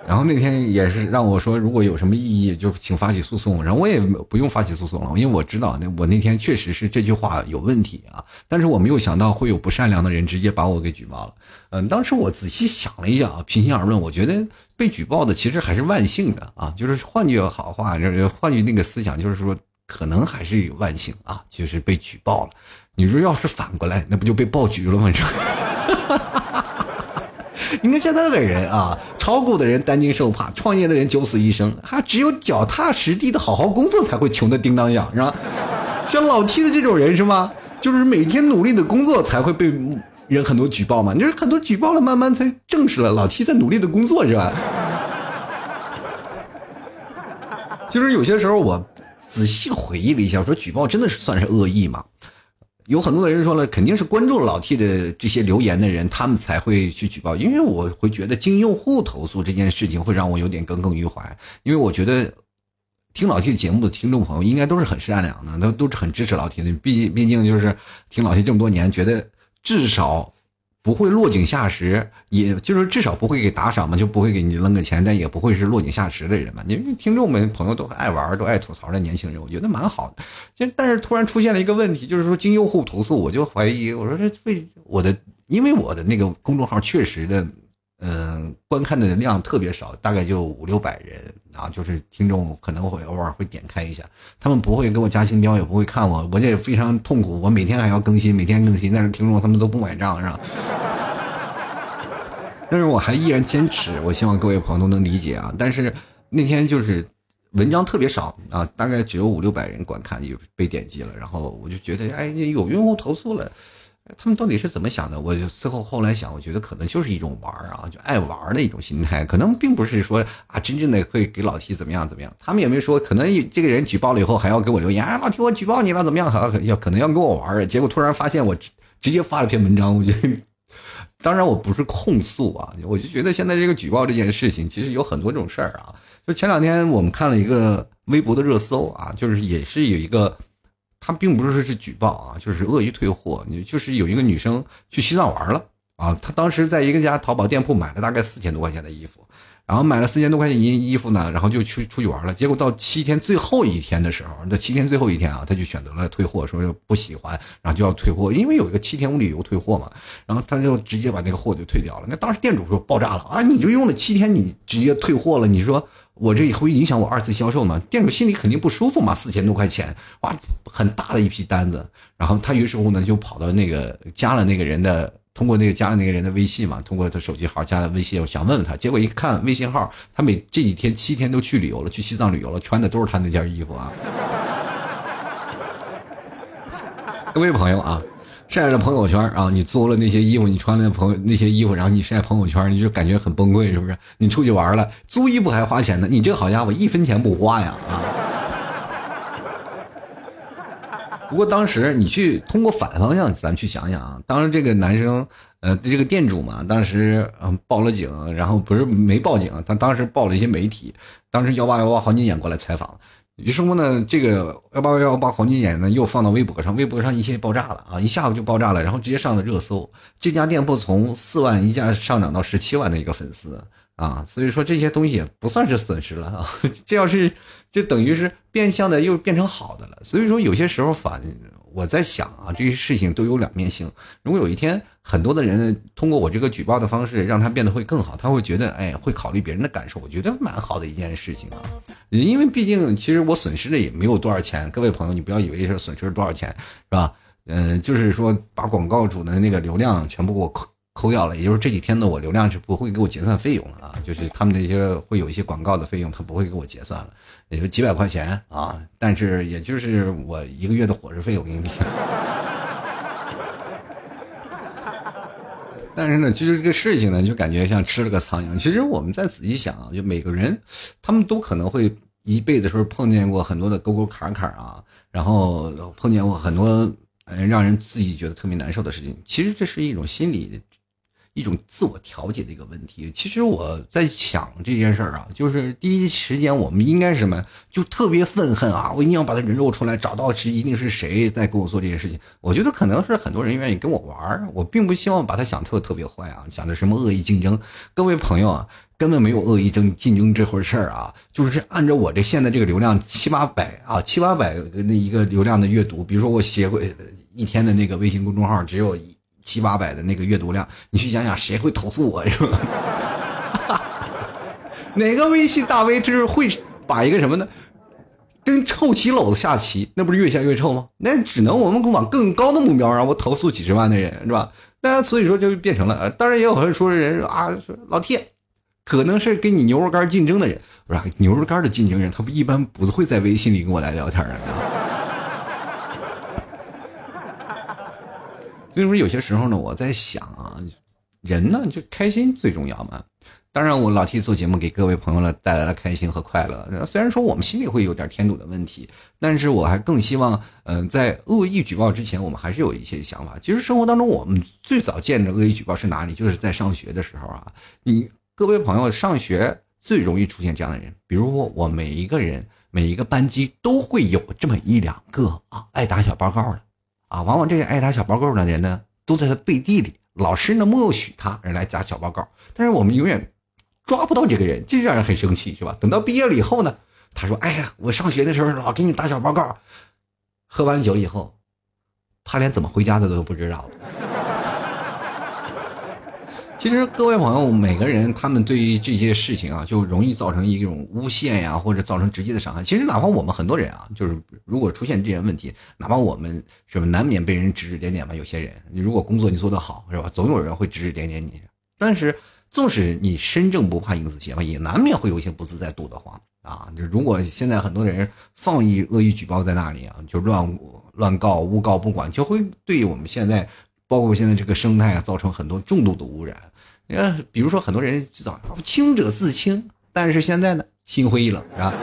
然后那天也是让我说，如果有什么异议，就请发起诉讼。然后我也不用发起诉讼了，因为我知道那我那天确实是这句话有问题啊。但是我没有想到会有不善良的人直接把我给举报了。嗯，当时我仔细想了一下啊，平心而论，我觉得被举报的其实还是万幸的啊。就是换句好话，就是换句那个思想，就是说可能还是有万幸啊，就是被举报了。你说要是反过来，那不就被爆菊了吗？这。哈哈哈 你看，像那个人啊，炒股的人担惊受怕，创业的人九死一生，还只有脚踏实地的好好工作才会穷的叮当响，是吧？像老 T 的这种人是吗？就是每天努力的工作才会被人很多举报嘛。你说很多举报了，慢慢才证实了老 T 在努力的工作，是吧？其实有些时候我仔细回忆了一下，说举报真的是算是恶意吗？有很多的人说了，肯定是关注老 T 的这些留言的人，他们才会去举报。因为我会觉得经用户投诉这件事情会让我有点耿耿于怀。因为我觉得听老 T 的节目的听众朋友应该都是很善良的，都都是很支持老 T 的。毕毕竟就是听老 T 这么多年，觉得至少。不会落井下石，也就是至少不会给打赏嘛，就不会给你扔个钱，但也不会是落井下石的人嘛。因为听众们朋友都爱玩，都爱吐槽的年轻人，我觉得蛮好的。就但是突然出现了一个问题，就是说经用户投诉，我就怀疑，我说这为我的，因为我的那个公众号确实的。嗯，观看的量特别少，大概就五六百人啊，就是听众可能会偶尔会点开一下，他们不会给我加星标，也不会看我，我这也非常痛苦，我每天还要更新，每天更新，但是听众他们都不买账，是吧？但是我还依然坚持，我希望各位朋友都能理解啊。但是那天就是文章特别少啊，大概只有五六百人观看，就被点击了，然后我就觉得，哎，有用户投诉了。他们到底是怎么想的？我就最后后来想，我觉得可能就是一种玩儿啊，就爱玩儿的一种心态，可能并不是说啊，真正的会给老 T 怎么样怎么样。他们也没说，可能这个人举报了以后还要给我留言，啊，老 T 我举报你了怎么样？要 要可能要跟我玩儿，结果突然发现我直接发了篇文章，我觉得，当然我不是控诉啊，我就觉得现在这个举报这件事情，其实有很多种事儿啊。就前两天我们看了一个微博的热搜啊，就是也是有一个。他并不是说是举报啊，就是恶意退货。你就是有一个女生去西藏玩了啊，她当时在一个家淘宝店铺买了大概四千多块钱的衣服，然后买了四千多块钱衣衣服呢，然后就去出去玩了。结果到七天最后一天的时候，那七天最后一天啊，她就选择了退货，说不喜欢，然后就要退货，因为有一个七天无理由退货嘛。然后他就直接把那个货就退掉了。那当时店主说爆炸了啊，你就用了七天，你直接退货了，你说。我这会影响我二次销售嘛，店主心里肯定不舒服嘛，四千多块钱，哇，很大的一批单子。然后他于是乎呢，就跑到那个加了那个人的，通过那个加了那个人的微信嘛，通过他手机号加了微信，我想问问他。结果一看微信号，他每这几天七天都去旅游了，去西藏旅游了，穿的都是他那件衣服啊。各位朋友啊。晒着朋友圈啊，你租了那些衣服，你穿了朋友那些衣服，然后你晒朋友圈，你就感觉很崩溃，是不是？你出去玩了，租衣服还花钱呢，你这好家伙一分钱不花呀啊！不过当时你去通过反方向，咱去想想啊，当时这个男生，呃，这个店主嘛，当时嗯报了警，然后不是没报警，他当时报了一些媒体，当时幺八幺八黄金眼过来采访。于是乎呢，这个幺八幺八黄金眼呢又放到微博上，微博上一下爆炸了啊！一下午就爆炸了，然后直接上了热搜。这家店铺从四万一下上涨到十七万的一个粉丝啊，所以说这些东西也不算是损失了啊。这要是就等于是变相的又变成好的了。所以说有些时候反。我在想啊，这些事情都有两面性。如果有一天很多的人通过我这个举报的方式，让他变得会更好，他会觉得，哎，会考虑别人的感受，我觉得蛮好的一件事情啊。因为毕竟，其实我损失的也没有多少钱。各位朋友，你不要以为是损失了多少钱，是吧？嗯，就是说把广告主的那个流量全部给我扣扣掉了，也就是这几天的我流量是不会给我结算费用了啊。就是他们那些会有一些广告的费用，他不会给我结算了。也就几百块钱啊，但是也就是我一个月的伙食费，我给你。但是呢，其实这个事情呢，就感觉像吃了个苍蝇。其实我们再仔细想啊，就每个人，他们都可能会一辈子时候碰见过很多的沟沟坎坎啊，然后碰见过很多呃让人自己觉得特别难受的事情。其实这是一种心理。一种自我调节的一个问题。其实我在想这件事儿啊，就是第一时间我们应该什么，就特别愤恨啊！我一定要把他人肉出来，找到是一定是谁在跟我做这件事情。我觉得可能是很多人愿意跟我玩儿，我并不希望把他想特特别坏啊，想的什么恶意竞争。各位朋友啊，根本没有恶意争竞争这回事儿啊，就是按照我这现在这个流量七八百啊，七八百那一个流量的阅读，比如说我写过一天的那个微信公众号只有一。七八百的那个阅读量，你去想想，谁会投诉我是吧？哪个微信大 V 就是会把一个什么呢？跟臭棋篓子下棋，那不是越下越臭吗？那只能我们往更高的目标让我投诉几十万的人是吧？那所以说就变成了，当然也有人说人啊，说老铁，可能是跟你牛肉干竞争的人，不是牛肉干的竞争人，他不一般不会在微信里跟我来聊天的。所以说，有些时候呢，我在想啊，人呢就开心最重要嘛。当然，我老 T 做节目给各位朋友呢带来了开心和快乐。虽然说我们心里会有点添堵的问题，但是我还更希望，嗯，在恶意举报之前，我们还是有一些想法。其实生活当中，我们最早见着恶意举报是哪里？就是在上学的时候啊。你各位朋友上学最容易出现这样的人，比如说我每一个人每一个班级都会有这么一两个啊爱打小报告的。啊，往往这些爱打小报告的人呢，都在他背地里。老师呢，默许他人来打小报告，但是我们永远抓不到这个人，这让人很生气，是吧？等到毕业了以后呢，他说：“哎呀，我上学的时候老给你打小报告。”喝完酒以后，他连怎么回家的都不知道。其实各位朋友，每个人他们对于这些事情啊，就容易造成一种诬陷呀，或者造成直接的伤害。其实哪怕我们很多人啊，就是如果出现这些问题，哪怕我们是吧，难免被人指指点点吧。有些人，你如果工作你做得好，是吧，总有人会指指点点你。但是，纵使你身正不怕影子斜嘛，也难免会有一些不自在度的慌啊。就如果现在很多人放一恶意举报在那里啊，就乱乱告、诬告不管，就会对我们现在。包括现在这个生态啊，造成很多重度的污染。你看，比如说很多人知道清者自清，但是现在呢，心灰意冷，是吧？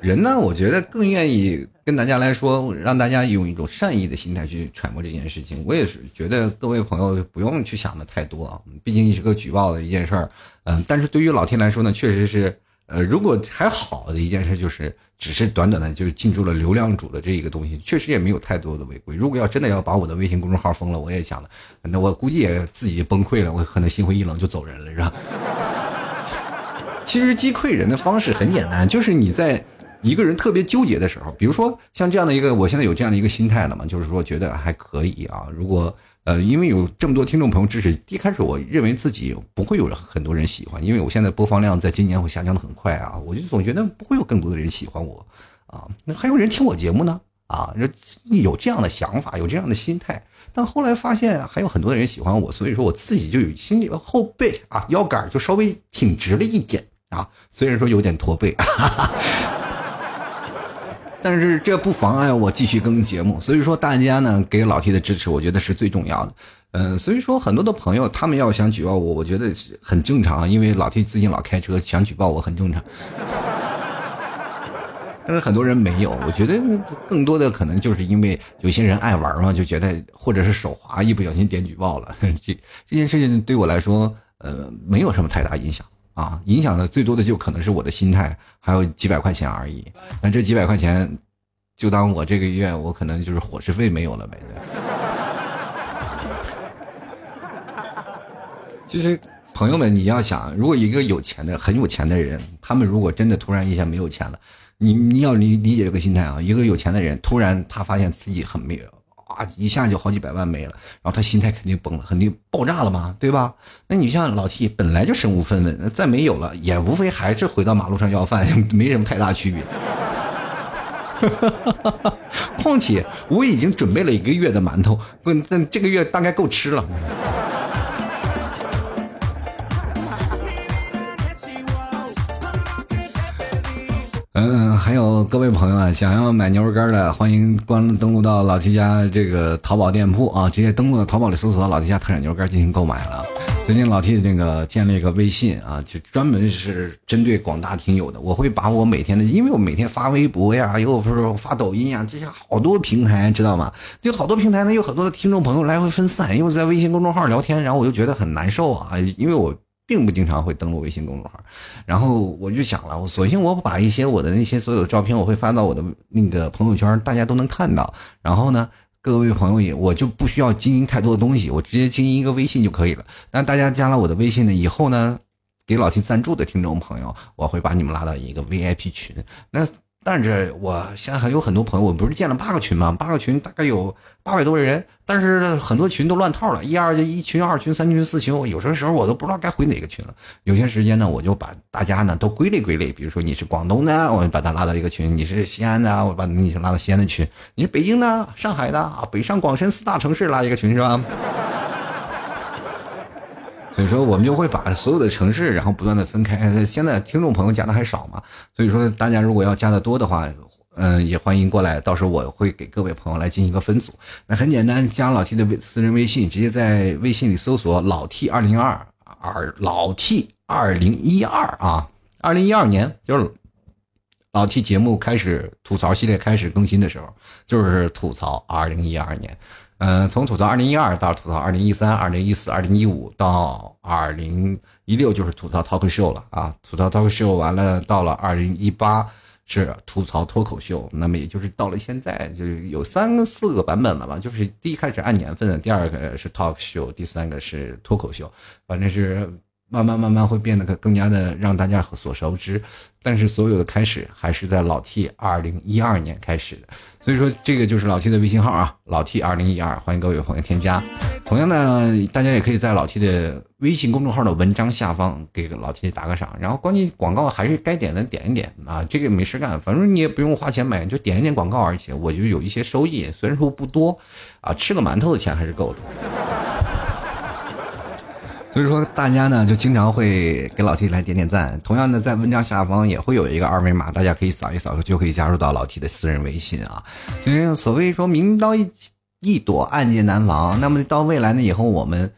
人呢，我觉得更愿意跟大家来说，让大家用一种善意的心态去揣摩这件事情。我也是觉得各位朋友不用去想的太多啊，毕竟是个举报的一件事儿。嗯，但是对于老天来说呢，确实是。呃，如果还好的一件事就是，只是短短的就是进入了流量主的这一个东西，确实也没有太多的违规。如果要真的要把我的微信公众号封了，我也想的，那我估计也自己崩溃了，我可能心灰意冷就走人了，是吧？其实击溃人的方式很简单，就是你在一个人特别纠结的时候，比如说像这样的一个，我现在有这样的一个心态了嘛，就是说觉得还可以啊，如果。呃，因为有这么多听众朋友支持，一开始我认为自己不会有很多人喜欢，因为我现在播放量在今年会下降的很快啊，我就总觉得不会有更多的人喜欢我，啊，那还有人听我节目呢，啊，有这样的想法，有这样的心态，但后来发现还有很多的人喜欢我，所以说我自己就有心里后背啊腰杆就稍微挺直了一点啊，虽然说有点驼背。哈 哈但是这不妨碍我继续更节目，所以说大家呢给老 T 的支持，我觉得是最重要的。嗯，所以说很多的朋友他们要想举报我，我觉得很正常，因为老 T 最近老开车，想举报我很正常。但是很多人没有，我觉得更多的可能就是因为有些人爱玩嘛，就觉得或者是手滑一不小心点举报了，这这件事情对我来说，呃，没有什么太大影响。啊，影响的最多的就可能是我的心态，还有几百块钱而已。那这几百块钱，就当我这个月我可能就是伙食费没有了呗。对 其实，朋友们，你要想，如果一个有钱的、很有钱的人，他们如果真的突然一下没有钱了，你你要理理解这个心态啊。一个有钱的人突然他发现自己很没有啊，一下就好几百万没了，然后他心态肯定崩了，肯定爆炸了嘛，对吧？那你像老 T 本来就身无分文，再没有了，也无非还是回到马路上要饭，没什么太大区别。况且我已经准备了一个月的馒头，那这个月大概够吃了。嗯，还有各位朋友啊，想要买牛肉干的，欢迎关登录到老 T 家这个淘宝店铺啊，直接登录到淘宝里搜索“老 T 家特产牛肉干”进行购买了。最近老 T 那个建了一个微信啊，就专门是针对广大听友的。我会把我每天的，因为我每天发微博呀，有时候发抖音呀，这些好多平台知道吗？就好多平台呢，有很多的听众朋友来回分散，因为在微信公众号聊天，然后我就觉得很难受啊，因为我并不经常会登录微信公众号，然后我就想了，我索性我把一些我的那些所有的照片，我会发到我的那个朋友圈，大家都能看到。然后呢？各位朋友也，我就不需要经营太多的东西，我直接经营一个微信就可以了。那大家加了我的微信呢，以后呢，给老 T 赞助的听众朋友，我会把你们拉到一个 VIP 群。那。但是我现在还有很多朋友，我不是建了八个群吗？八个群大概有八百多人，但是很多群都乱套了，一二一群、二群、三群、四群，我有时候时候我都不知道该回哪个群了。有些时间呢，我就把大家呢都归类归类，比如说你是广东的，我就把他拉到一个群；你是西安的，我把你拉到西安的群；你是北京的、上海的啊，北上广深四大城市拉一个群是吧？所以说，我们就会把所有的城市，然后不断的分开。现在听众朋友加的还少嘛，所以说大家如果要加的多的话，嗯，也欢迎过来。到时候我会给各位朋友来进行一个分组。那很简单，加老 T 的微私人微信，直接在微信里搜索“老 T 二零二二老 T 二零一二啊，二零一二年就是老 T 节目开始吐槽系列开始更新的时候，就是吐槽二零一二年。嗯，从吐槽二零一二到吐槽二零一三、二零一四、二零一五到二零一六，就是吐槽 talk show 了啊！吐槽 talk show 完了，到了二零一八是吐槽脱口秀，那么也就是到了现在，就是有三个、四个版本了吧？就是第一开始按年份的，第二个是 talk show，第三个是脱口秀，反正是。慢慢慢慢会变得更更加的让大家所熟知，但是所有的开始还是在老 T 二零一二年开始的，所以说这个就是老 T 的微信号啊，老 T 二零一二，欢迎各位朋友添加。同样呢，大家也可以在老 T 的微信公众号的文章下方给老 T 打个赏，然后关键广告还是该点的点一点啊，这个没事干，反正你也不用花钱买，就点一点广告，而且我就有一些收益，虽然说不多啊，吃个馒头的钱还是够的。所以说，大家呢就经常会给老 T 来点点赞。同样的，在文章下方也会有一个二维码，大家可以扫一扫，就可以加入到老 T 的私人微信啊。所以所谓说明刀一一躲，暗箭难防。那么到未来呢，以后我们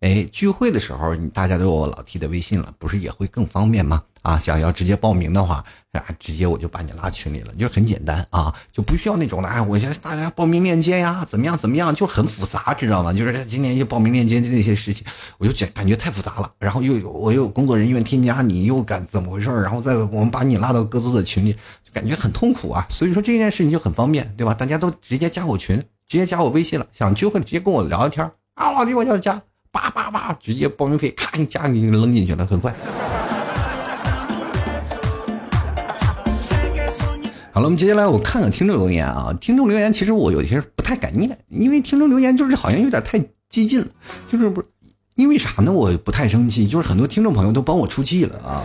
哎聚会的时候，你大家都有老 T 的微信了，不是也会更方便吗？啊，想要直接报名的话，啊，直接我就把你拉群里了，就很简单啊，就不需要那种的。哎，我先大家报名链接呀，怎么样怎么样，就很复杂，知道吗？就是今年就报名链接的那些事情，我就觉感觉太复杂了。然后又有我又有工作人员添加你，又敢怎么回事然后再我们把你拉到各自的群里，就感觉很痛苦啊。所以说这件事情就很方便，对吧？大家都直接加我群，直接加我微信了，想聚会直接跟我聊聊天啊，老弟我要加，叭叭叭，直接报名费咔一加你扔进去了，很快。好了，我们接下来我看看听众留言啊。听众留言其实我有些不太敢念，因为听众留言就是好像有点太激进了，就是不，因为啥呢？我不太生气，就是很多听众朋友都帮我出气了啊。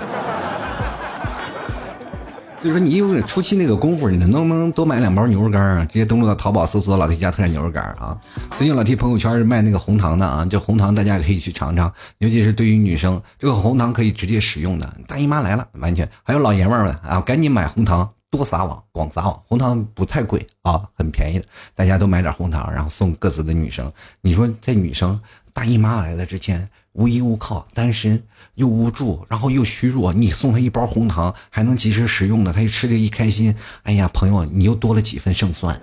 所以说你有初期那个功夫，你能不能多买两包牛肉干啊？直接登录到淘宝搜索“老 T 家特产牛肉干”啊。最近老 T 朋友圈是卖那个红糖的啊，这红糖大家可以去尝尝，尤其是对于女生，这个红糖可以直接使用的。大姨妈来了，完全还有老爷们们啊，赶紧买红糖。多撒网，广撒网，红糖不太贵啊，很便宜的，大家都买点红糖，然后送各自的女生。你说这女生大姨妈来了之前无依无靠，单身又无助，然后又虚弱，你送他一包红糖，还能及时食用的，他一吃的一开心，哎呀，朋友，你又多了几分胜算。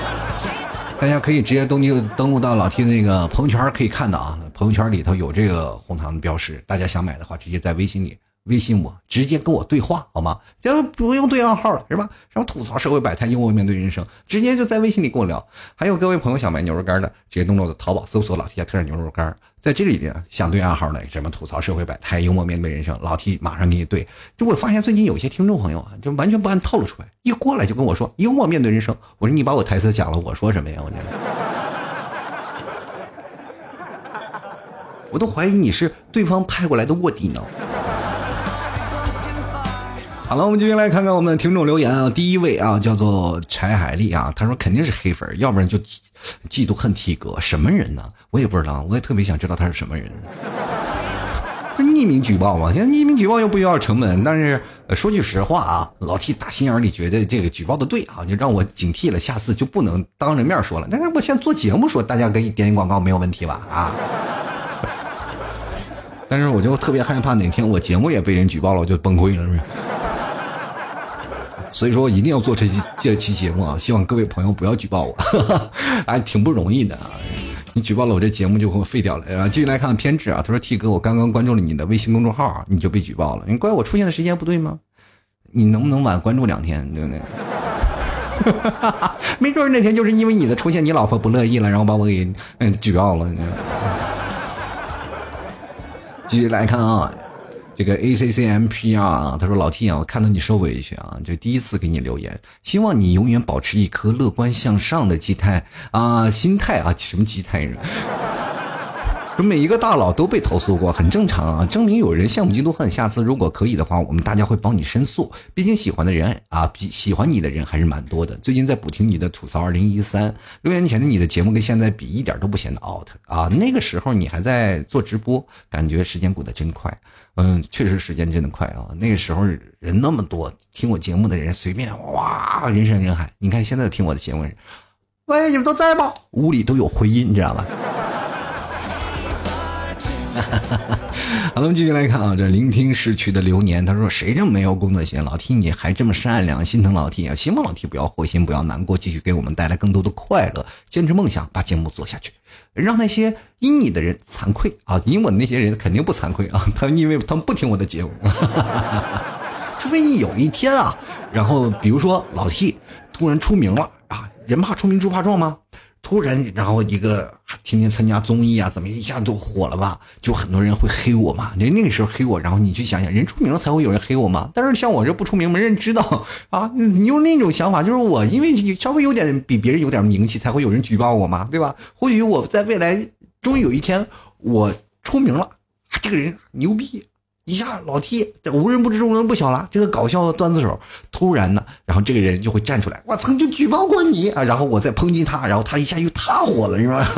大家可以直接登录登录到老 T 的那个朋友圈，可以看到啊，朋友圈里头有这个红糖的标识，大家想买的话，直接在微信里。微信我直接跟我对话好吗？就不用对暗号了是吧？什么吐槽社会百态，幽默面对人生，直接就在微信里跟我聊。还有各位朋友想买牛肉干的，直接登录的淘宝搜索“老 T 家特产牛肉干”。在这里边想对暗号的，什么吐槽社会百态，幽默面对人生，老 T 马上给你对。就我发现最近有些听众朋友啊，就完全不按套路出牌，一过来就跟我说幽默面对人生。我说你把我台词讲了，我说什么呀？我这，我都怀疑你是对方派过来的卧底呢。好了，我们继续来看看我们的听众留言啊。第一位啊，叫做柴海丽啊，他说肯定是黑粉，要不然就嫉妒恨 T 哥，什么人呢？我也不知道，我也特别想知道他是什么人。匿名举报嘛，现在匿名举报又不需要成本，但是说句实话啊，老 T 打心眼里觉得这个举报的对啊，就让我警惕了，下次就不能当着面说了。但是我现在做节目说，大家可以点点广告没有问题吧？啊。但是我就特别害怕哪天我节目也被人举报了，我就崩溃了。所以说，一定要做这期这期节目啊！希望各位朋友不要举报我，哈哈哎，挺不容易的啊！你举报了我这节目就会废掉了。然后继续来看偏执啊，他说：“T 哥，我刚刚关注了你的微信公众号，你就被举报了，你怪我出现的时间不对吗？你能不能晚关注两天，对不对？没准那天就是因为你的出现，你老婆不乐意了，然后把我给嗯举报了。”继续来看啊。这个 A C C M P 啊，他说老 T 啊，我看到你受委屈啊，这第一次给你留言，希望你永远保持一颗乐观向上的心态啊，心态啊，什么心态？说每一个大佬都被投诉过，很正常啊，证明有人羡慕嫉妒恨。下次如果可以的话，我们大家会帮你申诉。毕竟喜欢的人啊，比喜欢你的人还是蛮多的。最近在补听你的吐槽二零一三，六年前的你的节目跟现在比一点都不显得 out 啊。那个时候你还在做直播，感觉时间过得真快。嗯，确实时间真的快啊。那个时候人那么多，听我节目的人随便哇，人山人海。你看现在听我的节目，喂，你们都在吗？屋里都有回音，你知道吧？好了，我们继续来看啊，这聆听逝去的流年。他说：“谁这么没有公德心？老 T 你还这么善良，心疼老 T 啊！希望老 T 不要灰心，不要难过，继续给我们带来更多的快乐，坚持梦想，把节目做下去，让那些阴你的人惭愧啊！阴我的那些人肯定不惭愧啊！他们因为他们不听我的节目，除非你有一天啊，然后比如说老 T 突然出名了啊，人怕出名猪怕壮吗？”突然，然后一个天天参加综艺啊，怎么一下都火了吧？就很多人会黑我嘛。人那个时候黑我，然后你去想想，人出名了才会有人黑我嘛？但是像我这不出名，没人知道啊。你用那种想法，就是我因为稍微有点比别人有点名气，才会有人举报我嘛，对吧？或许我在未来终于有一天我出名了，这个人牛逼。一下老 T 无人不知无人不晓了，这个搞笑的段子手突然呢，然后这个人就会站出来，我曾经举报过你啊，然后我再抨击他，然后他一下又他火了，是吧？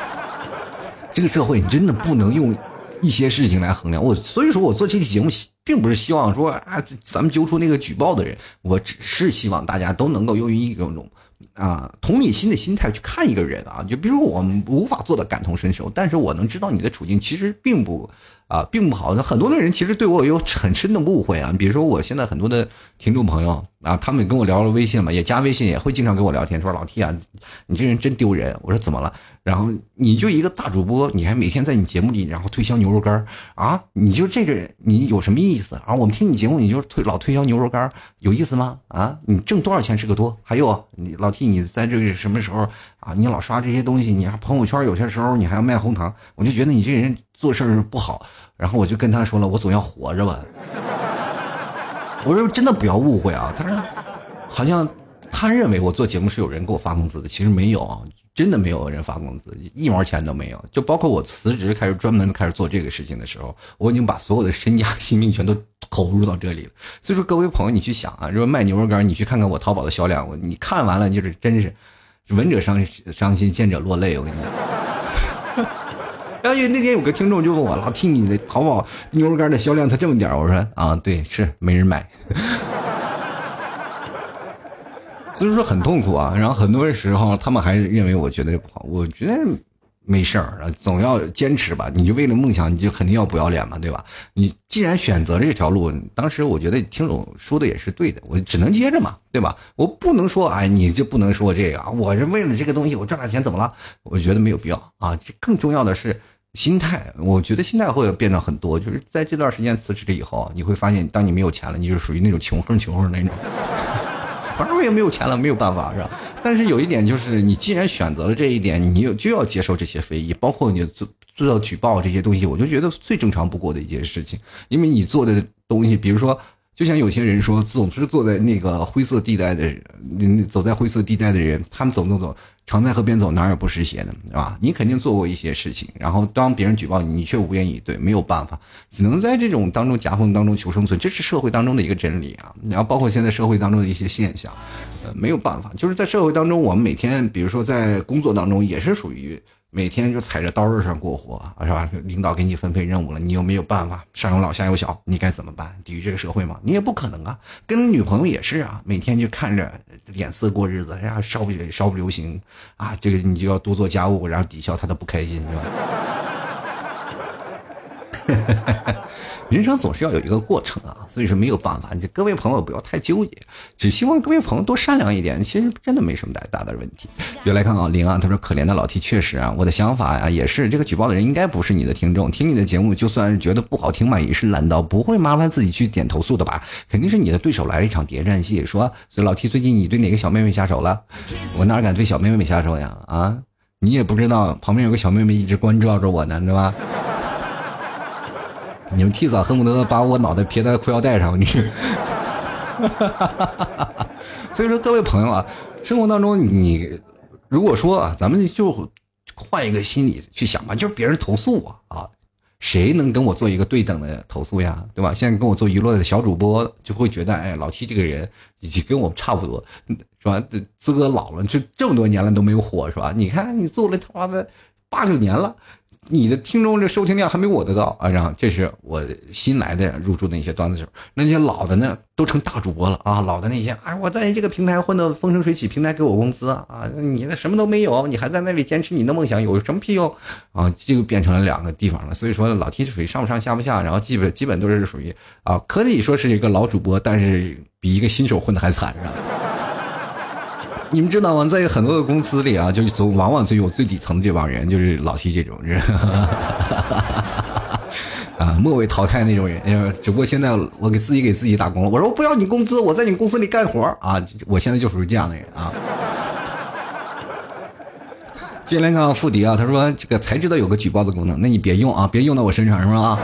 这个社会你真的不能用一些事情来衡量我，所以说我做这期节目并不是希望说啊，咱们揪出那个举报的人，我只是希望大家都能够用一种啊同理心的心态去看一个人啊，就比如我们无法做到感同身受，但是我能知道你的处境其实并不。啊，并不好。很多的人其实对我有很深的误会啊。比如说，我现在很多的听众朋友啊，他们跟我聊了微信嘛，也加微信，也会经常跟我聊天，说老 T 啊，你这人真丢人。我说怎么了？然后你就一个大主播，你还每天在你节目里，然后推销牛肉干啊？你就这个，你有什么意思啊？我们听你节目，你就推老推销牛肉干有意思吗？啊，你挣多少钱是个多？还有你老 T，你在这个什么时候啊？你老刷这些东西，你还朋友圈有些时候你还要卖红糖，我就觉得你这人做事儿不好。然后我就跟他说了，我总要活着吧。我说真的不要误会啊。他说，好像他认为我做节目是有人给我发工资的，其实没有，真的没有人发工资，一毛钱都没有。就包括我辞职开始专门开始做这个事情的时候，我已经把所有的身家 性命全都投入到这里了。所以说各位朋友，你去想啊，如果卖牛肉干，你去看看我淘宝的销量，你看完了就是真是，闻者伤伤心，见者落泪。我跟你讲。然后那天有个听众就问我老听你的淘宝牛肉干的销量才这么点我说啊，对，是没人买，所 以说很痛苦啊。然后很多时候他们还认为我觉得不好，我觉得没事儿，总要坚持吧。你就为了梦想，你就肯定要不要脸嘛，对吧？你既然选择这条路，当时我觉得听总说的也是对的，我只能接着嘛，对吧？我不能说哎，你就不能说这个？我是为了这个东西，我赚点钱怎么了？我觉得没有必要啊。更重要的是。心态，我觉得心态会变得很多。就是在这段时间辞职了以后，你会发现，当你没有钱了，你就属于那种穷横穷横那种。反正我也没有钱了，没有办法，是吧？但是有一点就是，你既然选择了这一点，你就要接受这些非议，包括你做做到举报这些东西，我就觉得最正常不过的一件事情。因为你做的东西，比如说，就像有些人说，总是坐在那个灰色地带的人，走在灰色地带的人，他们走走走。常在河边走，哪有不湿鞋的，是吧？你肯定做过一些事情，然后当别人举报你，你却无言以对，没有办法，只能在这种当中夹缝当中求生存，这是社会当中的一个真理啊。然后包括现在社会当中的一些现象，呃，没有办法，就是在社会当中，我们每天，比如说在工作当中，也是属于。每天就踩着刀刃上过活，是吧？领导给你分配任务了，你又没有办法，上有老下有小，你该怎么办？抵御这个社会吗？你也不可能啊。跟女朋友也是啊，每天就看着脸色过日子，哎呀，稍不稍不流行啊，这个你就要多做家务，然后抵消他的不开心，是吧？人生总是要有一个过程啊，所以说没有办法。各位朋友不要太纠结，只希望各位朋友多善良一点。其实真的没什么太大的问题。就来看啊，林啊，他说可怜的老 T，确实啊，我的想法呀也是，这个举报的人应该不是你的听众，听你的节目就算是觉得不好听嘛，也是懒到不会麻烦自己去点投诉的吧？肯定是你的对手来了一场谍战戏，说所以老 T 最近你对哪个小妹妹下手了？我哪敢对小妹妹下手呀？啊，你也不知道旁边有个小妹妹一直关照着我呢，对吧？你们 T 嫂恨不得把我脑袋撇在裤腰带上，你。所以说，各位朋友啊，生活当中你如果说啊，咱们就换一个心理去想吧，就是别人投诉我啊，谁能跟我做一个对等的投诉呀？对吧？现在跟我做娱乐的小主播就会觉得，哎，老 T 这个人已经跟我差不多，是吧？资格老了，这这么多年了都没有火，是吧？你看你做了他妈的八九年了。你的听众这收听量还没我的高啊！然后这是我新来的入驻的一些段子手，那些老的呢都成大主播了啊！老的那些啊，我在这个平台混得风生水起，平台给我工资啊！你那什么都没有，你还在那里坚持你的梦想，有什么屁用啊？就变成了两个地方了。所以说老 T 是属于上不上下不下，然后基本基本都是属于啊，可以说是一个老主播，但是比一个新手混的还惨是吧？你们知道吗？在很多的公司里啊，就是总往往最有最底层的这帮人，就是老七这种人，啊，末位淘汰那种人。只不过现在我给自己给自己打工了，我说我不要你工资，我在你们公司里干活啊！我现在就属于这样的人啊。接来看付迪啊，他说这个才知道有个举报的功能，那你别用啊，别用到我身上是吧？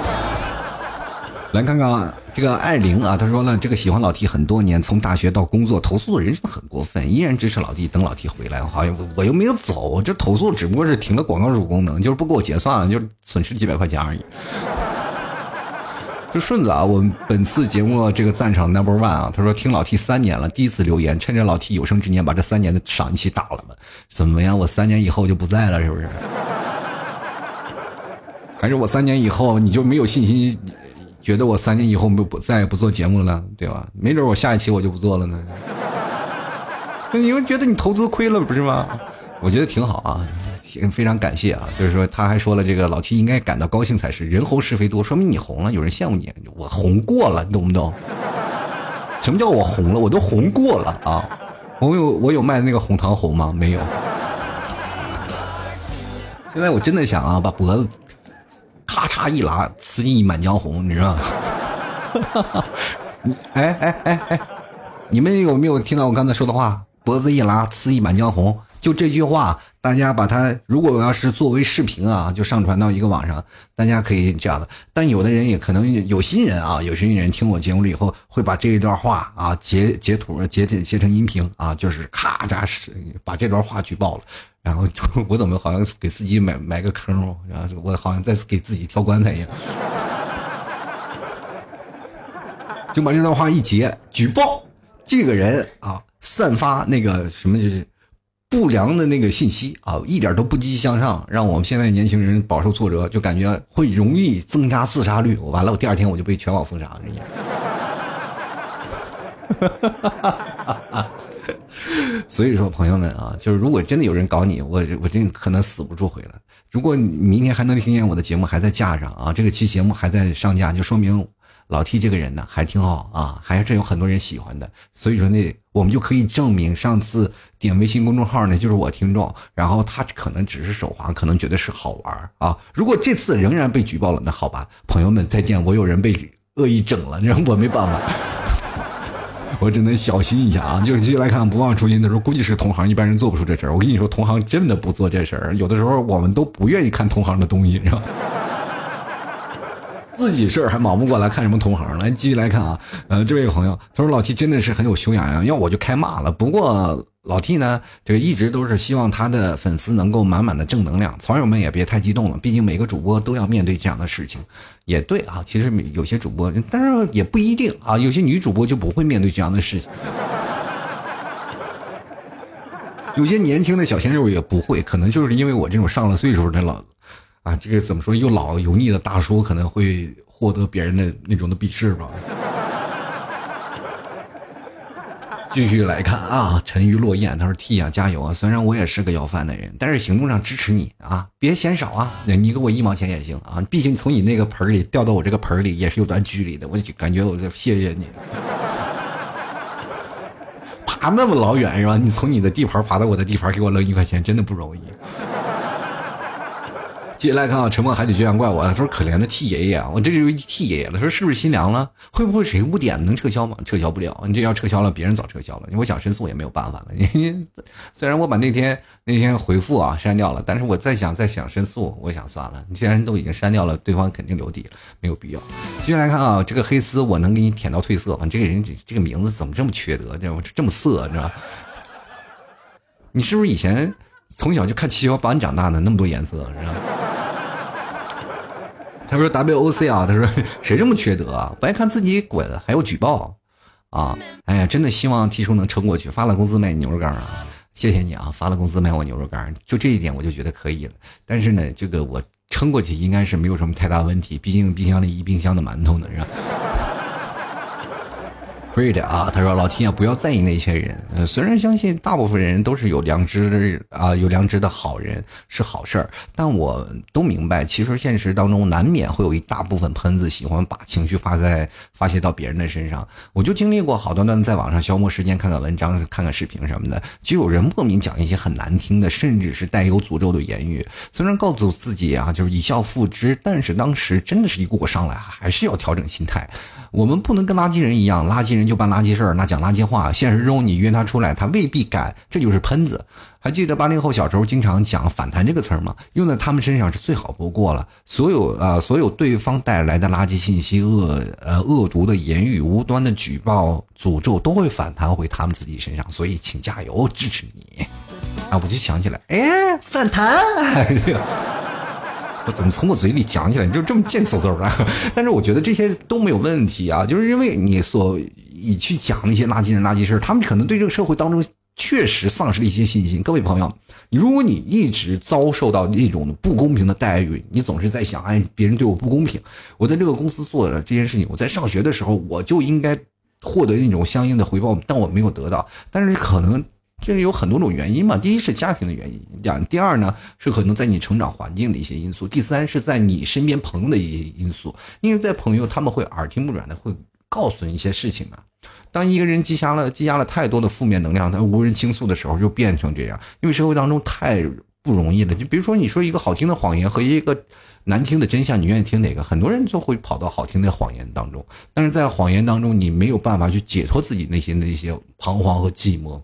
来看看。这个艾玲啊，他说呢，这个喜欢老 T 很多年，从大学到工作，投诉的人真的很过分，依然支持老 T，等老 T 回来。好像我又没有走，这投诉只不过是停了广告主功能，就是不给我结算了，就是损失几百块钱而已。就顺子啊，我们本次节目这个赞赏 number one 啊，他说听老 T 三年了，第一次留言，趁着老 T 有生之年把这三年的赏一起打了吧？怎么样？我三年以后就不在了，是不是？还是我三年以后你就没有信心？觉得我三年以后不不再也不做节目了，对吧？没准我下一期我就不做了呢。你们觉得你投资亏了不是吗？我觉得挺好啊，行非常感谢啊。就是说他还说了，这个老 T 应该感到高兴才是。人红是非多，说明你红了，有人羡慕你。我红过了，你懂不懂？什么叫我红了？我都红过了啊！我有我有卖那个红糖红吗？没有。现在我真的想啊，把脖子。咔嚓一拉，呲一满江红，你知道吗？哎哎哎哎，你们有没有听到我刚才说的话？脖子一拉，呲一满江红，就这句话，大家把它，如果要是作为视频啊，就上传到一个网上，大家可以这样的。但有的人也可能有新人啊，有心人听我节目了以后，会把这一段话啊截截图截截成音频啊，就是咔嚓是把这段话举报了。然后 我怎么好像给自己买埋个坑然后我好像在给自己挑棺材一样，就把这段话一截举报这个人啊，散发那个什么就是不良的那个信息啊，一点都不积极向上，让我们现在年轻人饱受挫折，就感觉会容易增加自杀率。我完了，我第二天我就被全网封杀了。所以说，朋友们啊，就是如果真的有人搞你，我我真可能死不住回来。如果你明天还能听见我的节目还在架上啊，这个期节目还在上架，就说明老 T 这个人呢还挺好啊，还是有很多人喜欢的。所以说呢，我们就可以证明上次点微信公众号呢就是我听众，然后他可能只是手滑，可能觉得是好玩啊。如果这次仍然被举报了，那好吧，朋友们再见，我有人被恶意整了，让我没办法。我只能小心一下啊！就继续来看，不忘初心的时候，估计是同行，一般人做不出这事儿。我跟你说，同行真的不做这事儿。有的时候我们都不愿意看同行的东西，是吧？自己事儿还忙不过来，看什么同行？来，继续来看啊！呃，这位朋友，他说老 T 真的是很有修养呀，要我就开骂了。不过。老 T 呢，这个一直都是希望他的粉丝能够满满的正能量，草友们也别太激动了，毕竟每个主播都要面对这样的事情，也对啊。其实有些主播，但是也不一定啊，有些女主播就不会面对这样的事情，有些年轻的小鲜肉也不会，可能就是因为我这种上了岁数的老，啊，这个怎么说又老油腻的大叔，可能会获得别人的那种的鄙视吧。继续来看啊，沉鱼落雁，他说 T 啊，加油啊！虽然我也是个要饭的人，但是行动上支持你啊，别嫌少啊，你给我一毛钱也行啊，毕竟从你那个盆里掉到我这个盆里也是有段距离的，我就感觉我就谢谢你。爬那么老远是吧？你从你的地盘爬到我的地盘，给我扔一块钱，真的不容易。接下来看啊，沉默海底居然怪我，他说可怜的 T 爷爷啊，我这就 T 爷爷了，说是不是心凉了？会不会谁污点能撤销吗？撤销不了，你这要撤销了，别人早撤销了，我想申诉也没有办法了。你虽然我把那天那天回复啊删掉了，但是我再想再想申诉，我想算了，你既然都已经删掉了，对方肯定留底了，没有必要。接下来看啊，这个黑丝我能给你舔到褪色吗？这个人这个名字怎么这么缺德？这这么色，知道你是不是以前从小就看七幺八长大的？那么多颜色，是吧？他说 W O C 啊，他说谁这么缺德啊？不爱看自己滚，还要举报啊！哎呀，真的希望 T 叔能撑过去，发了工资卖牛肉干啊！谢谢你啊，发了工资卖我牛肉干，就这一点我就觉得可以了。但是呢，这个我撑过去应该是没有什么太大问题，毕竟冰箱里一冰箱的馒头呢，是吧？对的啊，他说老天啊，不要在意那些人。虽然相信大部分人都是有良知啊，有良知的好人是好事儿，但我都明白，其实现实当中难免会有一大部分喷子喜欢把情绪发在发泄到别人的身上。我就经历过好端端在网上消磨时间，看看文章，看看视频什么的，就有人莫名讲一些很难听的，甚至是带有诅咒的言语。虽然告诉自己啊，就是一笑付之，但是当时真的是一股股上来，还是要调整心态。我们不能跟垃圾人一样，垃圾人就办垃圾事儿，那讲垃圾话。现实中你约他出来，他未必敢，这就是喷子。还记得八零后小时候经常讲“反弹”这个词儿吗？用在他们身上是最好不过了。所有啊，所有对方带来的垃圾信息、恶呃恶毒的言语、无端的举报、诅咒，都会反弹回他们自己身上。所以，请加油，支持你。啊，我就想起来，哎，反弹。我怎么从我嘴里讲起来你就这么贱嗖嗖的？但是我觉得这些都没有问题啊，就是因为你所以去讲那些垃圾人、垃圾事，他们可能对这个社会当中确实丧失了一些信心。各位朋友，如果你一直遭受到那种不公平的待遇，你总是在想，哎，别人对我不公平，我在这个公司做的这件事情，我在上学的时候我就应该获得那种相应的回报，但我没有得到，但是可能。这有很多种原因嘛，第一是家庭的原因，两第二呢是可能在你成长环境的一些因素，第三是在你身边朋友的一些因素，因为在朋友他们会耳听不软的会告诉你一些事情嘛。当一个人积压了积压了太多的负面能量，他无人倾诉的时候，就变成这样。因为社会当中太不容易了，就比如说你说一个好听的谎言和一个难听的真相，你愿意听哪个？很多人就会跑到好听的谎言当中，但是在谎言当中，你没有办法去解脱自己内心的一些彷徨和寂寞。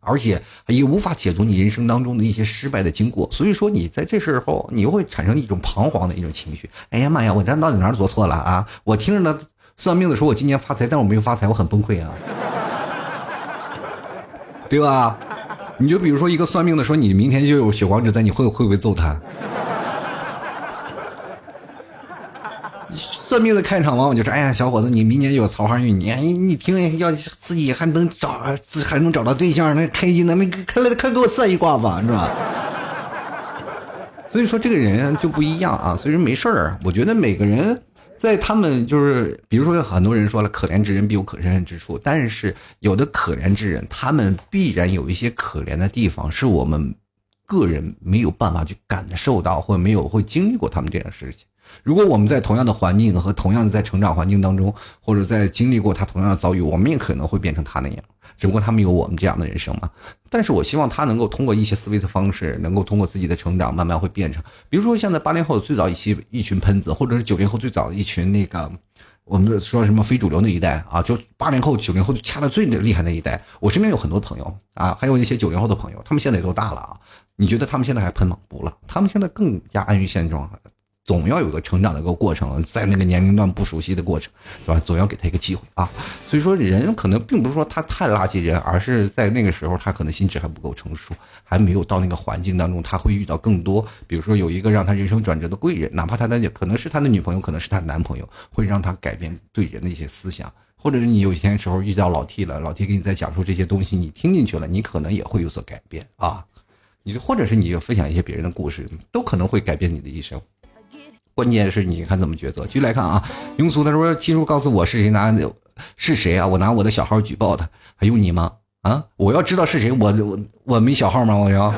而且也无法解读你人生当中的一些失败的经过，所以说你在这时候你又会产生一种彷徨的一种情绪。哎呀妈呀，我这到底哪儿做错了啊？我听着呢，算命的说我今年发财，但我没有发财，我很崩溃啊，对吧？你就比如说一个算命的说你明天就有血光之灾，你会会不会揍他？算命的开场往往就是：哎呀，小伙子，你明年有桃花运，你你你听，要自己还能找，还能找到对象，那开心的，那快来快给我算一卦吧，是吧？所以说这个人就不一样啊，所以说没事儿。我觉得每个人在他们就是，比如说有很多人说了，可怜之人必有可恨之处，但是有的可怜之人，他们必然有一些可怜的地方，是我们个人没有办法去感受到，或者没有会经历过他们这件事情。如果我们在同样的环境和同样的在成长环境当中，或者在经历过他同样的遭遇，我们也可能会变成他那样。只不过他们有我们这样的人生嘛。但是我希望他能够通过一些思维的方式，能够通过自己的成长，慢慢会变成。比如说，现在八零后最早一期一群喷子，或者是九零后最早一群那个，我们说什么非主流那一代啊，就八零后、九零后就掐的最厉害那一代。我身边有很多朋友啊，还有一些九零后的朋友，他们现在也都大了啊。你觉得他们现在还喷吗？不了，他们现在更加安于现状。总要有个成长的一个过程，在那个年龄段不熟悉的过程，对吧？总要给他一个机会啊。所以说，人可能并不是说他太垃圾人，而是在那个时候他可能心智还不够成熟，还没有到那个环境当中，他会遇到更多。比如说，有一个让他人生转折的贵人，哪怕他的可能是他的女朋友，可能是他的男朋友，会让他改变对人的一些思想。或者是你有些时候遇到老 T 了，老 T 给你在讲述这些东西，你听进去了，你可能也会有所改变啊。你或者是你分享一些别人的故事，都可能会改变你的一生。关键是你看怎么抉择。继续来看啊，庸俗他说：“七叔告诉我是谁拿是谁啊？我拿我的小号举报他，还用你吗？啊！我要知道是谁，我我我没小号吗？我要。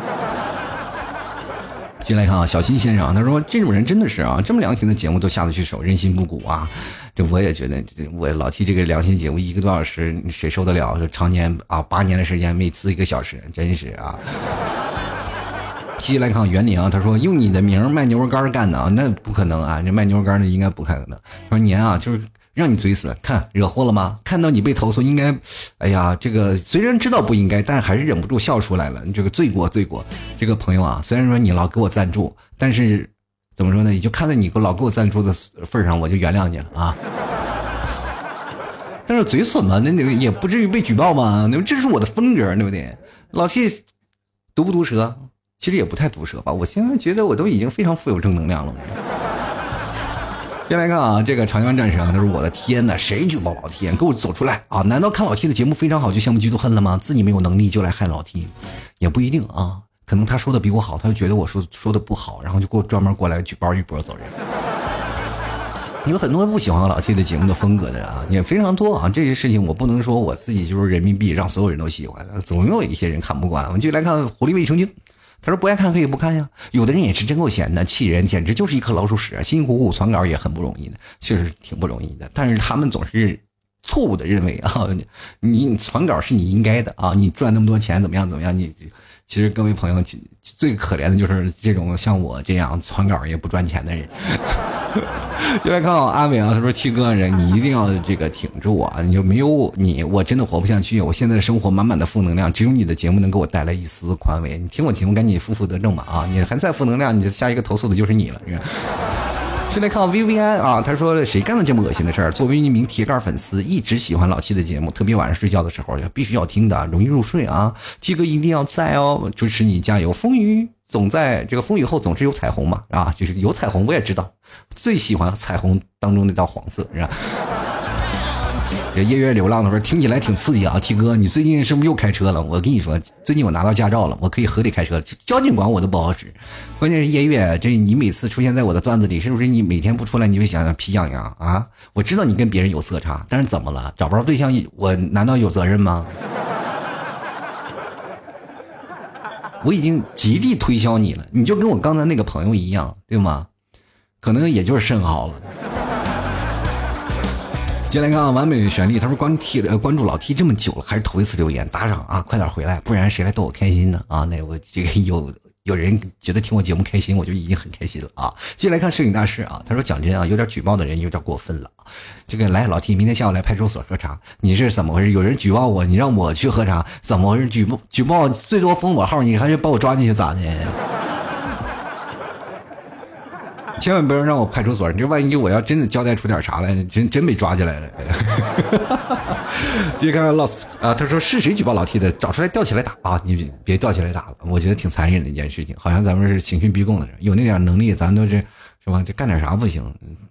进来看啊，小新先生，他说这种人真的是啊，这么良心的节目都下得去手，人心不古啊。这我也觉得，我老提这个良心节目，一个多小时谁受得了？常年啊，八年的时间，每次一个小时，真是啊。继续来看袁林啊，他说用你的名卖牛肉干干的啊，那不可能啊，这卖牛肉干的应该不可能。他说年啊，就是。让你嘴死，看惹祸了吗？看到你被投诉，应该，哎呀，这个虽然知道不应该，但是还是忍不住笑出来了。这个罪过，罪过。这个朋友啊，虽然说你老给我赞助，但是怎么说呢？也就看在你老给我赞助的份上，我就原谅你了啊。但是嘴损嘛，那那也不至于被举报嘛。那这是我的风格，对不对？老 T 毒不毒舌？其实也不太毒舌吧。我现在觉得我都已经非常富有正能量了。先来看啊，这个长江战神啊，他说：“我的天哪，谁举报老 T？给我走出来啊！难道看老 T 的节目非常好就羡慕嫉妒恨了吗？自己没有能力就来害老 T，也不一定啊。可能他说的比我好，他就觉得我说说的不好，然后就给我专门过来举报一波走人。有很多不喜欢老 T 的节目的风格的人啊，也非常多啊。这些事情我不能说我自己就是人民币让所有人都喜欢，总有一些人看不惯。我们就来看狐狸卫生巾。”他说不爱看可以不看呀，有的人也是真够闲的，气人，简直就是一颗老鼠屎，辛辛苦苦传稿也很不容易的，确实挺不容易的。但是他们总是错误的认为啊，你传稿是你应该的啊，你赚那么多钱怎么样怎么样？你其实各位朋友最可怜的就是这种像我这样传稿也不赚钱的人。就来看我阿伟啊，他说：“七哥，人你一定要这个挺住啊！你就没有你，我真的活不下去。我现在的生活满满的负能量，只有你的节目能给我带来一丝宽慰。你听我节目，赶紧负负得正吧啊！你还在负能量，你下一个投诉的就是你了。”现在看 V V I 啊，他说：“谁干的这么恶心的事儿？作为一名铁杆粉丝，一直喜欢老七的节目，特别晚上睡觉的时候必须要听的，容易入睡啊。七哥一定要在哦，支持你，加油！风雨。”总在这个风雨后总是有彩虹嘛，啊，就是有彩虹，我也知道，最喜欢彩虹当中那道黄色，是吧？这夜月流浪的时候听起来挺刺激啊，T 哥，你最近是不是又开车了？我跟你说，最近我拿到驾照了，我可以合理开车了，交警管我都不好使。关键是夜月，这你每次出现在我的段子里，是不是你每天不出来你会想想皮痒痒啊？我知道你跟别人有色差，但是怎么了？找不着对象，我难道有责任吗？我已经极力推销你了，你就跟我刚才那个朋友一样，对吗？可能也就是肾好了。接下来看完美的旋律，他说关 T 呃关注老 T 这么久了，还是头一次留言打赏啊，快点回来，不然谁来逗我开心呢？啊，那我这个有。有人觉得听我节目开心，我就已经很开心了啊！进来看摄影大师啊，他说：“讲真啊，有点举报的人有点过分了。这个来老 T，明天下午来派出所喝茶，你是怎么回事？有人举报我，你让我去喝茶，怎么回事？举报举报最多封我号，你还是把我抓进去咋的？”千万不要让我派出所，你这万一我要真的交代出点啥来，真真被抓起来了。继续看看 lost 啊，他说是谁举报老 T 的？找出来吊起来打啊！你别吊起来打了，我觉得挺残忍的一件事情，好像咱们是刑讯逼供的，有那点能力，咱都是是吧？就干点啥不行？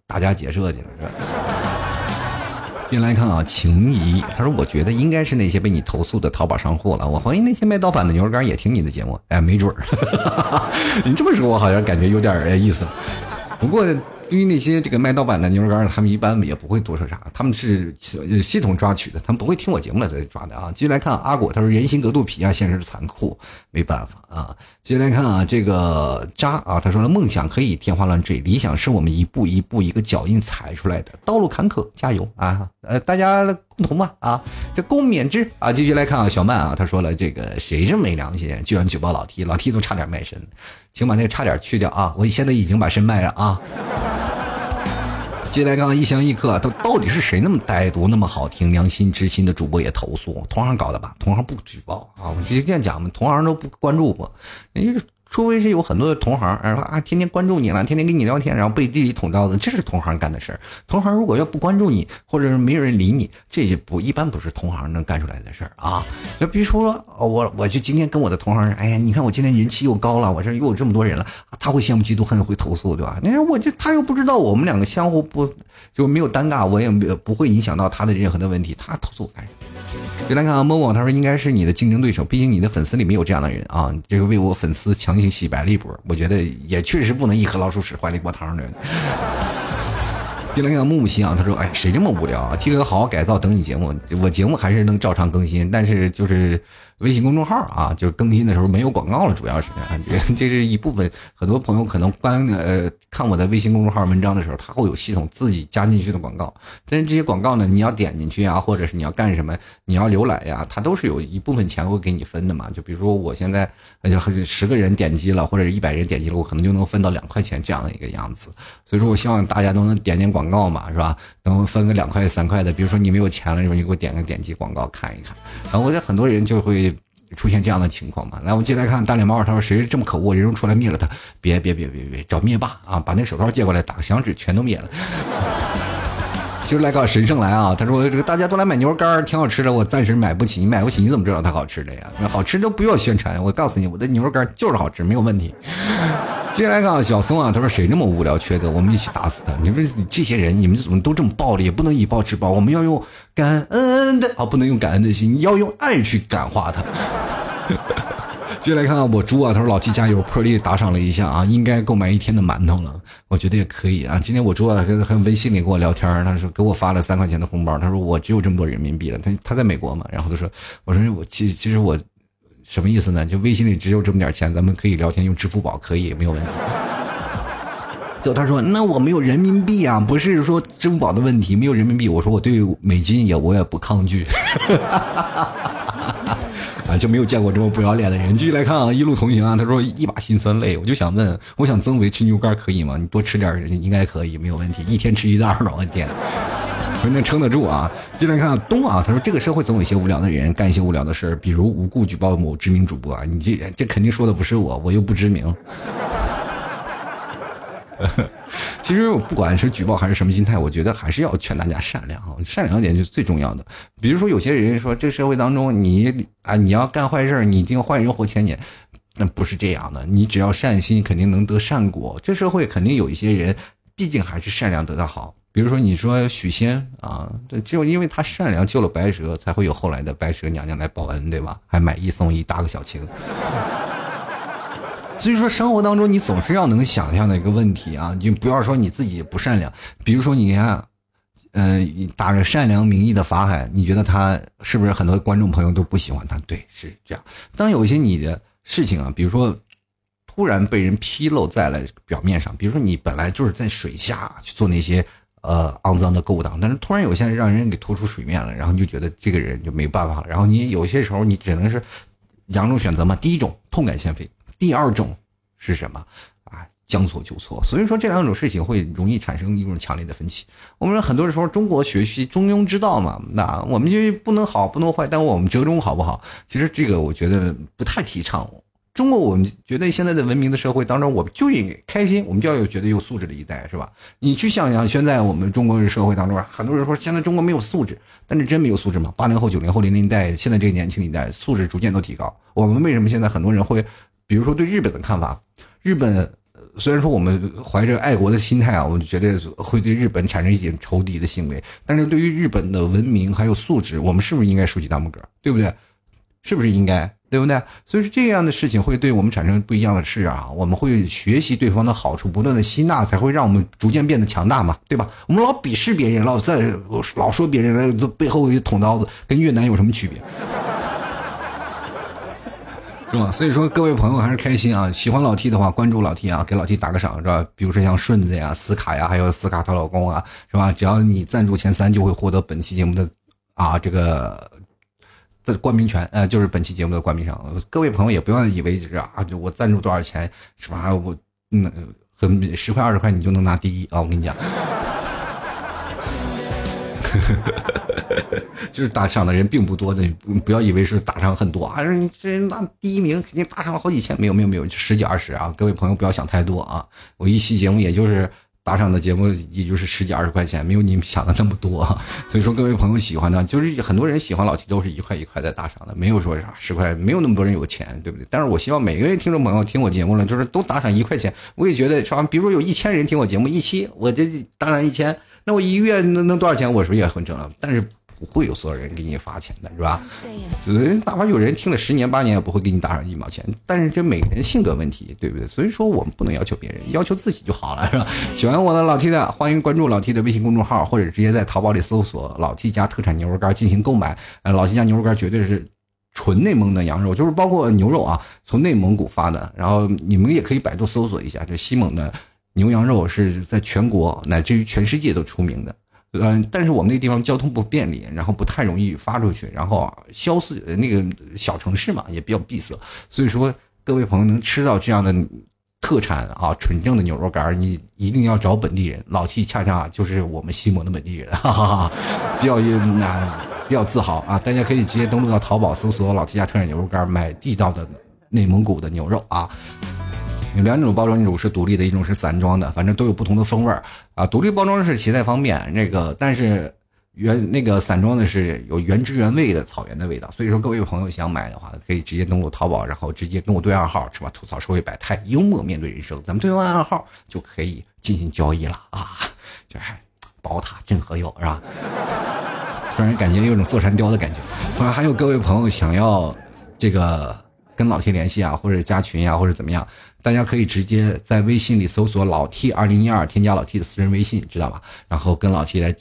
打家劫舍去了是吧？进来看啊，情谊，他说我觉得应该是那些被你投诉的淘宝商户了，我怀疑那些卖盗版的牛肉干也听你的节目，哎，没准儿。你这么说，我好像感觉有点意思。不过，对于那些这个卖盗版的牛肉干，他们一般也不会多说啥，他们是系统抓取的，他们不会听我节目了再抓的啊。接下来看阿果，他说人心隔肚皮啊，现实是残酷，没办法啊。接下来看啊，这个渣啊，他说了梦想可以天花乱坠，理想是我们一步一步一个脚印踩出来的，道路坎坷，加油啊！呃，大家共同吧啊，这共勉之啊。继续来看啊，小曼啊，他说了这个谁这么没良心，居然举报老 T，老 T 都差点卖身。请把那个差点去掉啊！我现在已经把身卖了啊！接下来刚刚一香一客，他到底是谁那么歹毒、那么好听、良心之心的主播也投诉，同行搞的吧？同行不举报啊！我直接这样讲嘛，同行都不关注我，人家。除非是有很多的同行，然后啊，天天关注你了，天天跟你聊天，然后背地里捅刀子，这是同行干的事儿。同行如果要不关注你，或者是没有人理你，这也不一般不是同行能干出来的事儿啊。就比如说，我我就今天跟我的同行，哎呀，你看我今天人气又高了，我这又有这么多人了，他会羡慕嫉妒恨，会投诉，对吧？那我就他又不知道我们两个相互不就没有尴尬，我也没有不会影响到他的任何的问题，他投诉我干什么？就来看啊，某某他说应该是你的竞争对手，毕竟你的粉丝里没有这样的人啊，这个为我粉丝强洗白了一波，我觉得也确实不能一颗老鼠屎坏了一锅汤的。就来看木木心啊，他说：“哎，谁这么无聊啊替哥好好改造，等你节目。我节目还是能照常更新，但是就是微信公众号啊，就是更新的时候没有广告了，主要是感觉 这是一部分。很多朋友可能关呃看我的微信公众号文章的时候，他会有系统自己加进去的广告，但是这些广告呢，你要点进去啊，或者是你要干什么，你要浏览呀，它都是有一部分钱会给你分的嘛。就比如说我现在就十个人点击了，或者是一百人点击了，我可能就能分到两块钱这样的一个样子。所以说我希望大家都能点点广告嘛，是吧？能分个两块三块的。比如说你没有钱了，时候你给我点个点击广告看一看。然后我觉得很多人就会出现这样的情况嘛。来，我们接来看大脸猫，他说谁这么可恶，人肉出来灭了他？别别别别别，找灭霸啊！把那手套借过来，打个响指，全都灭了。就是来搞神圣来啊！他说这个大家都来买牛肉干挺好吃的，我暂时买不起。你买不起，你怎么知道它好吃的呀？好吃都不要宣传，我告诉你，我的牛肉干就是好吃，没有问题。接下来看小松啊，他说谁这么无聊缺德？我们一起打死他！你说这些人，你们怎么都这么暴力？不能以暴制暴，我们要用感恩的啊，不能用感恩的心，要用爱去感化他。接下来看看我猪啊，他说老七加油，破例打赏了一下啊，应该购买一天的馒头了，我觉得也可以啊。今天我猪啊跟跟微信里跟我聊天，他说给我发了三块钱的红包，他说我只有这么多人民币了，他他在美国嘛，然后他说我说我其其实我什么意思呢？就微信里只有这么点钱，咱们可以聊天用支付宝可以没有问题。就他说那我没有人民币啊，不是说支付宝的问题，没有人民币。我说我对美金也我也不抗拒。就没有见过这么不要脸的人。继续来看啊，一路同行啊，他说一把辛酸泪。我就想问，我想增肥吃牛肝可以吗？你多吃点，应该可以，没有问题。一天吃一袋我的天，我能撑得住啊。继续来看东啊，他说这个社会总有一些无聊的人干一些无聊的事比如无故举报某知名主播啊。你这这肯定说的不是我，我又不知名。其实我不管是举报还是什么心态，我觉得还是要劝大家善良啊，善良一点就是最重要的。比如说有些人说这社会当中你啊你要干坏事你一定坏人活千年，那不是这样的。你只要善心，肯定能得善果。这社会肯定有一些人，毕竟还是善良得的好。比如说你说许仙啊，只有因为他善良救了白蛇，才会有后来的白蛇娘娘来报恩，对吧？还买一送一，搭个小情。所以说，生活当中你总是要能想象的一个问题啊，你不要说你自己不善良。比如说，你看，嗯，打着善良名义的法海，你觉得他是不是很多观众朋友都不喜欢他？对，是这样。当有一些你的事情啊，比如说突然被人披露在了表面上，比如说你本来就是在水下去做那些呃肮脏的勾当，但是突然有些让人给拖出水面了，然后你就觉得这个人就没办法了。然后你有些时候你只能是两种选择嘛，第一种痛改前非。第二种是什么啊？将错就错，所以说这两种事情会容易产生一种强烈的分歧。我们很多人说中国学习中庸之道嘛，那我们就不能好不能坏，但我们折中好不好？其实这个我觉得不太提倡。中国我们觉得现在的文明的社会当中，我们就应该开心，我们就要有觉得有素质的一代，是吧？你去想想，现在我们中国社会当中，很多人说现在中国没有素质，但是真没有素质吗？八零后、九零后、零零代，现在这个年轻一代素质逐渐都提高。我们为什么现在很多人会？比如说对日本的看法，日本虽然说我们怀着爱国的心态啊，我就觉得会对日本产生一点仇敌的行为，但是对于日本的文明还有素质，我们是不是应该竖起大拇哥，对不对？是不是应该，对不对？所以说这样的事情会对我们产生不一样的事啊，我们会学习对方的好处，不断的吸纳，才会让我们逐渐变得强大嘛，对吧？我们老鄙视别人，老在老说别人这背后捅刀子，跟越南有什么区别？是吧？所以说各位朋友还是开心啊！喜欢老 T 的话，关注老 T 啊，给老 T 打个赏，是吧？比如说像顺子呀、斯卡呀，还有斯卡她老公啊，是吧？只要你赞助前三，就会获得本期节目的啊这个的冠名权，呃，就是本期节目的冠名赏。各位朋友也不要以为是啊，就我赞助多少钱，是吧？我嗯，很十块二十块你就能拿第一啊！我跟你讲。呵呵呵就是打赏的人并不多的，不要以为是打赏很多啊！这那第一名肯定打赏了好几千，没有没有没有，就十几二十啊！各位朋友不要想太多啊！我一期节目也就是打赏的节目，也就是十几二十块钱，没有你们想的那么多。所以说各位朋友喜欢的，就是很多人喜欢老 T 都是一块一块在打赏的，没有说啥十块，没有那么多人有钱，对不对？但是我希望每个听众朋友听我节目了，就是都打赏一块钱，我也觉得是吧？比如说有一千人听我节目，一期我这打赏一千。那我一个月能能多少钱？我是不是也很挣了，但是不会有所有人给你发钱的，是吧？人哪怕有人听了十年八年也不会给你打上一毛钱。但是这每个人性格问题，对不对？所以说我们不能要求别人，要求自己就好了，是吧？喜欢我的老 T 的，欢迎关注老 T 的微信公众号，或者直接在淘宝里搜索“老 T 家特产牛肉干”进行购买。呃，老 T 家牛肉干绝对是纯内蒙的羊肉，就是包括牛肉啊，从内蒙古发的。然后你们也可以百度搜索一下，这西蒙的牛羊肉是在全国乃至于全世界都出名的。嗯，但是我们那个地方交通不便利，然后不太容易发出去，然后消失那个小城市嘛也比较闭塞，所以说各位朋友能吃到这样的特产啊，纯正的牛肉干你一定要找本地人。老 T 恰恰就是我们西蒙的本地人，哈 哈哈，比较有那比较自豪啊！大家可以直接登录到淘宝搜索“老 T 家特产牛肉干”，买地道的内蒙古的牛肉啊。有两种包装，一种是独立的，一种是散装的，反正都有不同的风味儿啊。独立包装是携带方便，那个但是原那个散装的是有原汁原味的草原的味道。所以说，各位朋友想买的话，可以直接登录淘宝，然后直接跟我对暗号，是吧？吐槽社会百态，幽默面对人生，咱们对完暗号就可以进行交易了啊！这还宝塔镇河妖是吧？突然感觉有种坐山雕的感觉。当然还有各位朋友想要这个跟老 T 联系啊，或者加群呀，或者怎么样？大家可以直接在微信里搜索“老 T 二零一二”，添加老 T 的私人微信，知道吧？然后跟老 T 来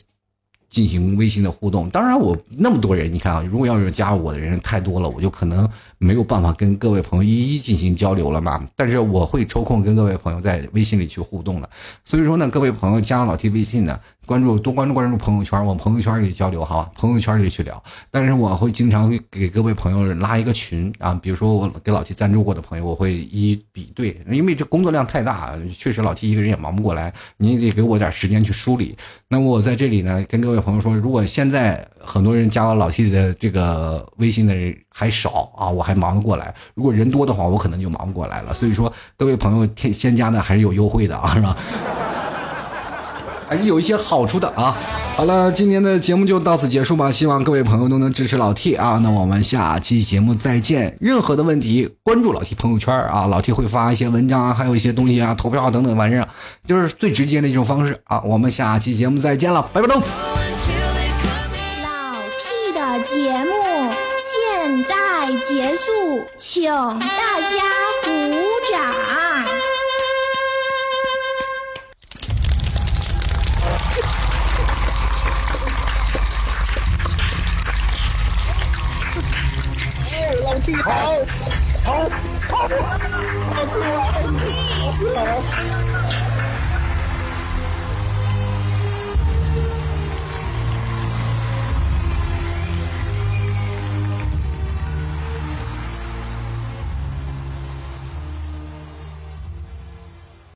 进行微信的互动。当然，我那么多人，你看啊，如果要是加我的人太多了，我就可能没有办法跟各位朋友一一进行交流了嘛。但是我会抽空跟各位朋友在微信里去互动的。所以说呢，各位朋友加老 T 微信呢。关注多关注关注朋友圈，往朋友圈里交流哈，朋友圈里去聊。但是我会经常给各位朋友拉一个群啊，比如说我给老 T 赞助过的朋友，我会一比对，因为这工作量太大，确实老 T 一个人也忙不过来，你也得给我点时间去梳理。那么我在这里呢，跟各位朋友说，如果现在很多人加了老 T 的这个微信的人还少啊，我还忙得过来。如果人多的话，我可能就忙不过来了。所以说，各位朋友先先加的还是有优惠的啊，是吧？还是有一些好处的啊！好了，今天的节目就到此结束吧。希望各位朋友都能支持老 T 啊！那我们下期节目再见。任何的问题，关注老 T 朋友圈啊，老 T 会发一些文章啊，还有一些东西啊，投票等等玩意儿，就是最直接的一种方式啊。我们下期节目再见了，拜拜喽！老 T 的节目现在结束，请大家鼓掌。跑跑跑跑跑跑跑，